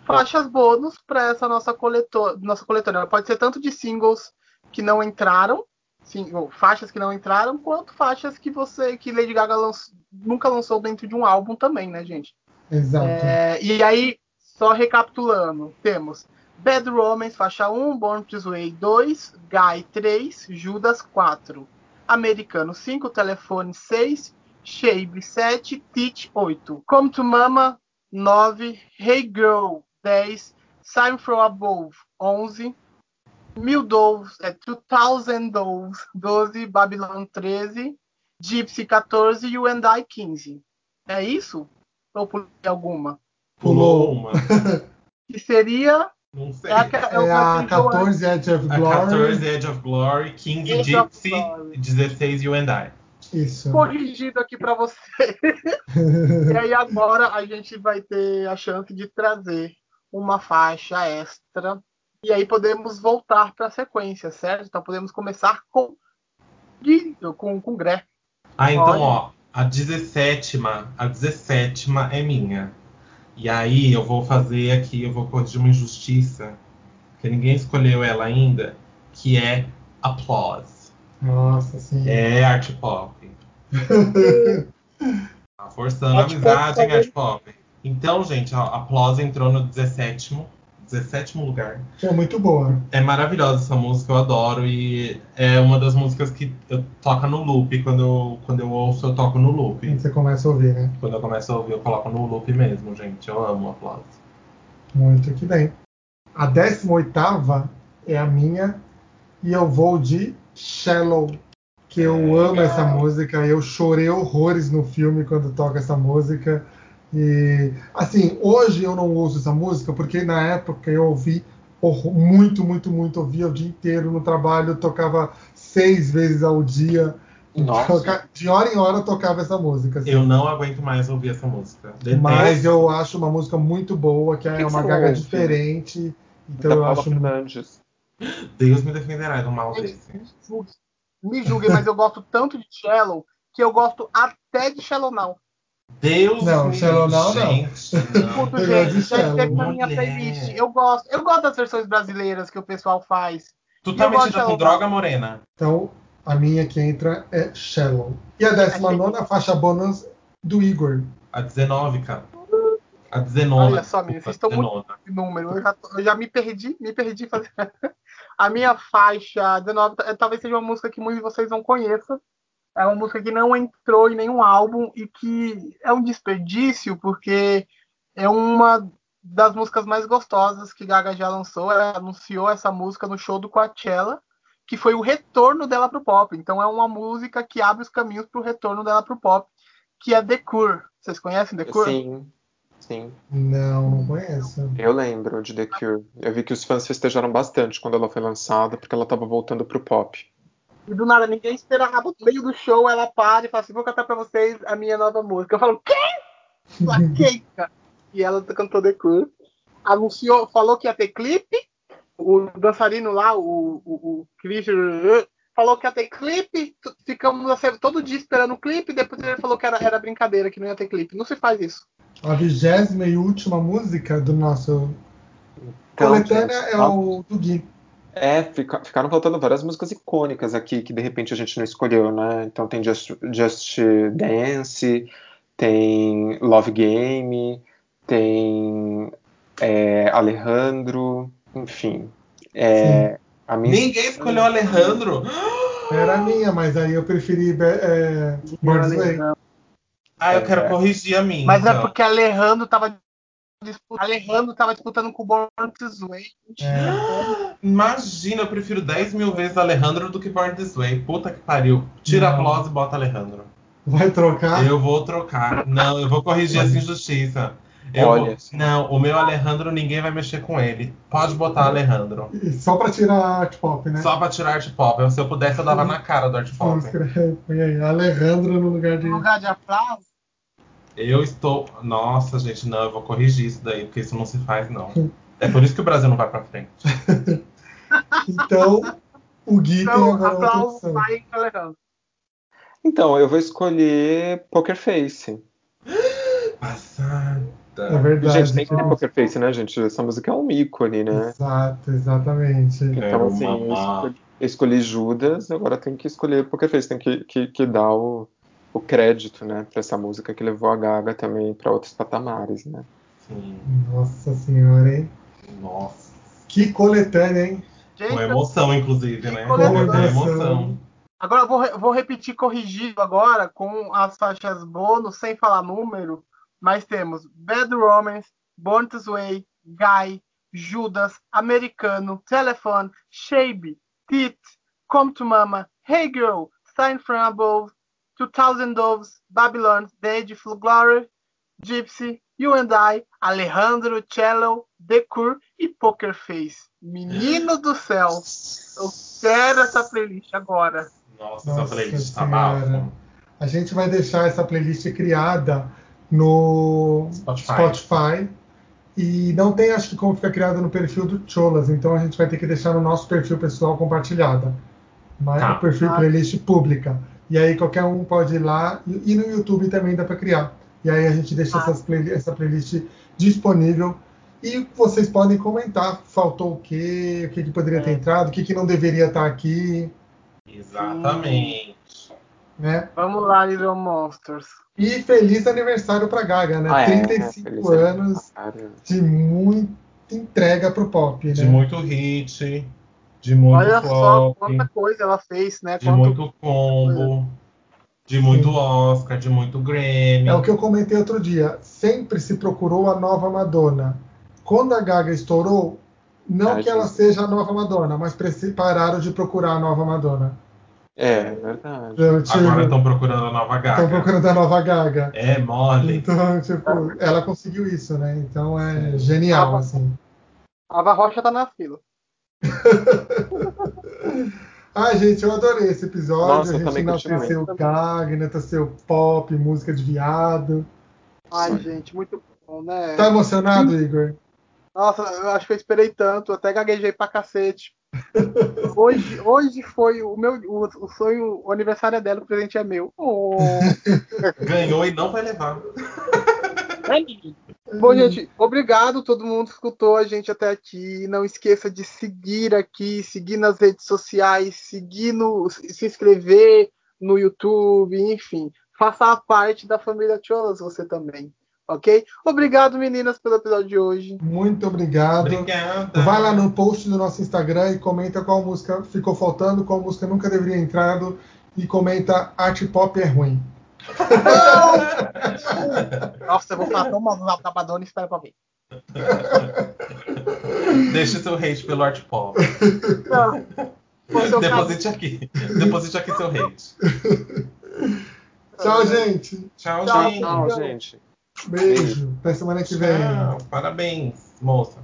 Speaker 1: faixas bônus para essa nossa coletor, nossa coletânea. Pode ser tanto de singles que não entraram, sim, ou faixas que não entraram, quanto faixas que você que Lady Gaga lanç- nunca lançou dentro de um álbum também, né, gente?
Speaker 2: Exato.
Speaker 1: É, e aí, só recapitulando, temos Bad Romance, faixa 1, Born This Way 2, Guy 3, Judas 4, Americano 5, Telefone 6, Shape 7, Teach 8, Come to Mama 9, Hey Girl 10, Sign From Above 11, Mil Doves, é 2000 Doves 12, Babylon 13, Gypsy 14 e You and I 15. É isso? Ou pulei alguma?
Speaker 3: Pulou uma.
Speaker 1: Que seria.
Speaker 3: Não sei.
Speaker 1: É a, é
Speaker 2: É a
Speaker 1: que eu
Speaker 2: 14 Edge of
Speaker 3: A
Speaker 2: Glory.
Speaker 3: 14 Edge of Glory, 15
Speaker 1: Edge
Speaker 3: Gypsy,
Speaker 1: Glory.
Speaker 3: 16 You and I.
Speaker 2: Isso.
Speaker 1: corrigido aqui para você. e aí agora a gente vai ter a chance de trazer uma faixa extra. E aí podemos voltar para a sequência, certo? Então podemos começar com com, com Gré.
Speaker 3: Ah, então,
Speaker 1: Olha.
Speaker 3: ó, a 17 a 17 é minha. E aí eu vou fazer aqui, eu vou corrigir uma injustiça, que ninguém escolheu ela ainda, que é Applause.
Speaker 2: Nossa, sim.
Speaker 3: É art pop. Tá forçando a amizade
Speaker 1: também.
Speaker 3: art pop. Então, gente, ó, Applause entrou no 17 17 lugar.
Speaker 2: É muito boa.
Speaker 3: É maravilhosa essa música, eu adoro. E é uma das músicas que eu toco no loop. Quando eu, quando eu ouço, eu toco no loop.
Speaker 2: Quando você começa a ouvir, né?
Speaker 3: Quando eu começo a ouvir, eu coloco no loop mesmo, gente. Eu amo aplauso.
Speaker 2: Muito que bem. A 18 é a minha e eu vou de Shallow, que eu
Speaker 3: É,
Speaker 2: amo essa música. Eu chorei horrores no filme quando toca essa música. E assim, hoje eu não uso essa música porque na época eu ouvi muito, muito, muito, ouvia o dia inteiro no trabalho, eu tocava seis vezes ao dia.
Speaker 4: Nossa.
Speaker 2: Toca- De hora em hora eu tocava essa música. assim.
Speaker 3: Eu não aguento mais ouvir essa música. Detesto.
Speaker 2: Mas eu acho uma música muito boa, que é
Speaker 4: que
Speaker 2: uma
Speaker 4: você
Speaker 2: gaga
Speaker 4: ouve?
Speaker 2: diferente. Então
Speaker 4: da
Speaker 2: eu
Speaker 4: Paula
Speaker 2: acho
Speaker 4: Fernandes.
Speaker 3: Deus me defenderá de um mal desse.
Speaker 1: Me julgue, me julgue, mas eu gosto tanto de Shallow que eu gosto até de Shallow Now.
Speaker 3: Deus
Speaker 2: Não, Shallow Now, não. gosto
Speaker 1: gente,
Speaker 2: de
Speaker 1: já esteve na minha playlist. Eu gosto. Eu gosto das versões brasileiras que o pessoal faz.
Speaker 3: Tu
Speaker 1: Eu
Speaker 3: tá
Speaker 1: gosto
Speaker 3: metida com droga, morena?
Speaker 2: Então, a minha que entra é Shallow. E a 19 faixa bônus do Igor.
Speaker 3: A 19, cara. A 19.
Speaker 1: Olha só, menina, vocês estão muito- Esse número. Eu já, tô- eu já me perdi, me perdi fazendo. A minha faixa 19 talvez seja uma música que muitos de vocês não conheçam. É uma música que não entrou em nenhum álbum e que é um desperdício, porque é uma das músicas mais gostosas que Gaga já lançou. Ela anunciou essa música no show do Coachella, que foi o retorno dela pro pop. Então é uma música que abre os caminhos pro retorno dela pro pop, que é The Cure. Vocês conhecem The Cure?
Speaker 4: Sim, sim.
Speaker 2: Não, não conheço.
Speaker 4: Eu lembro de The Cure. Eu vi que os fãs festejaram bastante quando ela foi lançada, porque ela estava voltando pro pop.
Speaker 1: E do nada, ninguém esperava. No meio do show, ela para e fala assim: vou cantar pra vocês a minha nova música. Eu falo, quê? Laqueca! e ela cantou The Cure. Anunciou, falou que ia ter clipe. O dançarino lá, o, o, o Christian, falou que ia ter clipe. Ficamos assim, todo dia esperando o clipe. Depois ele falou que era, era brincadeira, que não ia ter clipe. Não se faz isso.
Speaker 2: A vigésima e última música do nosso então, coletânea é o do Gui.
Speaker 4: É, fica, ficaram faltando várias músicas icônicas aqui que de repente a gente não escolheu, né? Então tem Just, Just Dance, tem Love Game, tem é, Alejandro, enfim. É,
Speaker 3: minha... Ninguém escolheu Alejandro!
Speaker 2: Era a minha, mas aí eu preferi é, Birds Way.
Speaker 3: Ah, eu quero corrigir a minha.
Speaker 1: Mas é então. é porque Alejandro tava Alejandro tava disputando com o Born This Way.
Speaker 3: É. Imagina, eu prefiro 10 mil vezes Alejandro do que Born This Way. Puta que pariu. Tira Não. a Bloss e bota Alejandro.
Speaker 2: Vai trocar?
Speaker 3: Eu vou trocar. Não, eu vou corrigir essa injustiça. Eu Olha. Não, o meu Alejandro ninguém vai mexer com ele. Pode botar Alejandro.
Speaker 2: Só pra tirar art pop, né?
Speaker 3: Só pra tirar art pop. Se eu pudesse, eu dava na cara do art pop.
Speaker 2: Põe aí, Alejandro no lugar de.
Speaker 1: No lugar de aplauso?
Speaker 3: Eu estou. Nossa, gente, não, eu vou corrigir isso daí, porque isso não se faz, não. É por isso que o Brasil não vai pra frente.
Speaker 2: então, o Gui então, tem agora outra opção.
Speaker 4: Então, eu vou escolher Poker Face.
Speaker 3: Passada.
Speaker 2: É verdade.
Speaker 4: Gente, tem que ter Poker Face, né, gente? Essa música é um ícone, né?
Speaker 2: Exato, exatamente.
Speaker 4: Então, assim, eu escolhi, eu escolhi, Judas, agora tem que escolher Poker Face, tem que, que, que dar o o crédito, né, para essa música que levou a Gaga também para outros patamares, né?
Speaker 2: Sim. Nossa senhora, hein?
Speaker 3: Nossa.
Speaker 2: Que coletânea, hein?
Speaker 3: Gente, Com emoção, inclusive, né? Com emoção.
Speaker 1: Agora eu vou, vou repetir corrigido agora com as faixas bônus, sem falar número, mas temos Bad Romance, Born This Way, Guy, Judas, Americano, Telephone, Shabe, Tit, Come to Mama, Hey Girl, Sign From Above, 2000 Doves, Babylon, The Age of Glory, Gypsy, You and I, Alejandro, Cello, The Cure e Poker Face. Menino do céu, eu quero essa playlist agora.
Speaker 3: Nossa, Nossa essa playlist tá mal.
Speaker 2: A gente vai deixar essa playlist criada no Spotify. Spotify. E não tem, acho que, como ficar criada no perfil do Cholas. Então a gente vai ter que deixar no nosso perfil pessoal compartilhada. Mas tá. o perfil ah. playlist pública. E aí qualquer um pode ir lá. E no YouTube também dá para criar. E aí a gente deixa ah. play, essa playlist disponível. E vocês podem comentar, faltou o quê, o que, que poderia é. ter entrado, o que, que não deveria estar aqui.
Speaker 3: Exatamente.
Speaker 1: Né? Vamos lá, Little Monsters.
Speaker 2: E feliz aniversário para Gaga, né? Ah, 35 é, anos de muita entrega pro pop, né?
Speaker 3: De muito hit. De muito Olha flop, só
Speaker 1: quanta coisa ela fez, né?
Speaker 3: De Quanto... muito combo. De muito Sim. Oscar, de muito Grammy.
Speaker 2: É o que eu comentei outro dia. Sempre se procurou a nova Madonna. Quando a Gaga estourou, não que ela seja a nova Madonna, mas pararam de procurar a nova Madonna.
Speaker 4: É, verdade.
Speaker 3: Então, tipo, Agora estão procurando a nova Gaga.
Speaker 2: Estão procurando a nova Gaga.
Speaker 3: É mole.
Speaker 2: Então, tipo, ela conseguiu isso, né? Então é Sim. genial, a, assim.
Speaker 1: A Rocha tá na fila.
Speaker 2: Ai, gente, eu adorei esse episódio. Nossa, a gente enalteceu o Gagner, seu pop, música de viado.
Speaker 1: Ai, gente, muito bom, né?
Speaker 2: Tá emocionado, Igor?
Speaker 1: Nossa, eu acho que eu esperei tanto, até gaguejei pra cacete. Hoje, hoje foi o meu o, o sonho, o aniversário é dela, o presente é meu. Oh.
Speaker 3: Ganhou e não vai levar.
Speaker 1: Bom, gente, obrigado todo mundo que escutou a gente até aqui. Não esqueça de seguir aqui, seguir nas redes sociais, seguir no, se inscrever no YouTube, enfim. Faça parte da família Cholas você também. Ok? Obrigado, meninas, pelo episódio de hoje.
Speaker 2: Muito obrigado.
Speaker 3: Obrigada.
Speaker 2: Vai lá no post do nosso Instagram e comenta qual música ficou faltando, qual música nunca deveria entrado e comenta arte pop é ruim.
Speaker 1: Nossa, eu vou falar tão mal do Tapadona e espera pra ver.
Speaker 3: Deixa seu hate pelo art pop.
Speaker 1: Não. Seu
Speaker 3: Deposite aqui. Deposite aqui seu hate.
Speaker 2: Tchau, gente.
Speaker 3: Tchau,
Speaker 1: Tchau,
Speaker 3: gente.
Speaker 4: Tchau, gente.
Speaker 2: Beijo. Até semana que vem.
Speaker 3: Tchau. Parabéns, moça.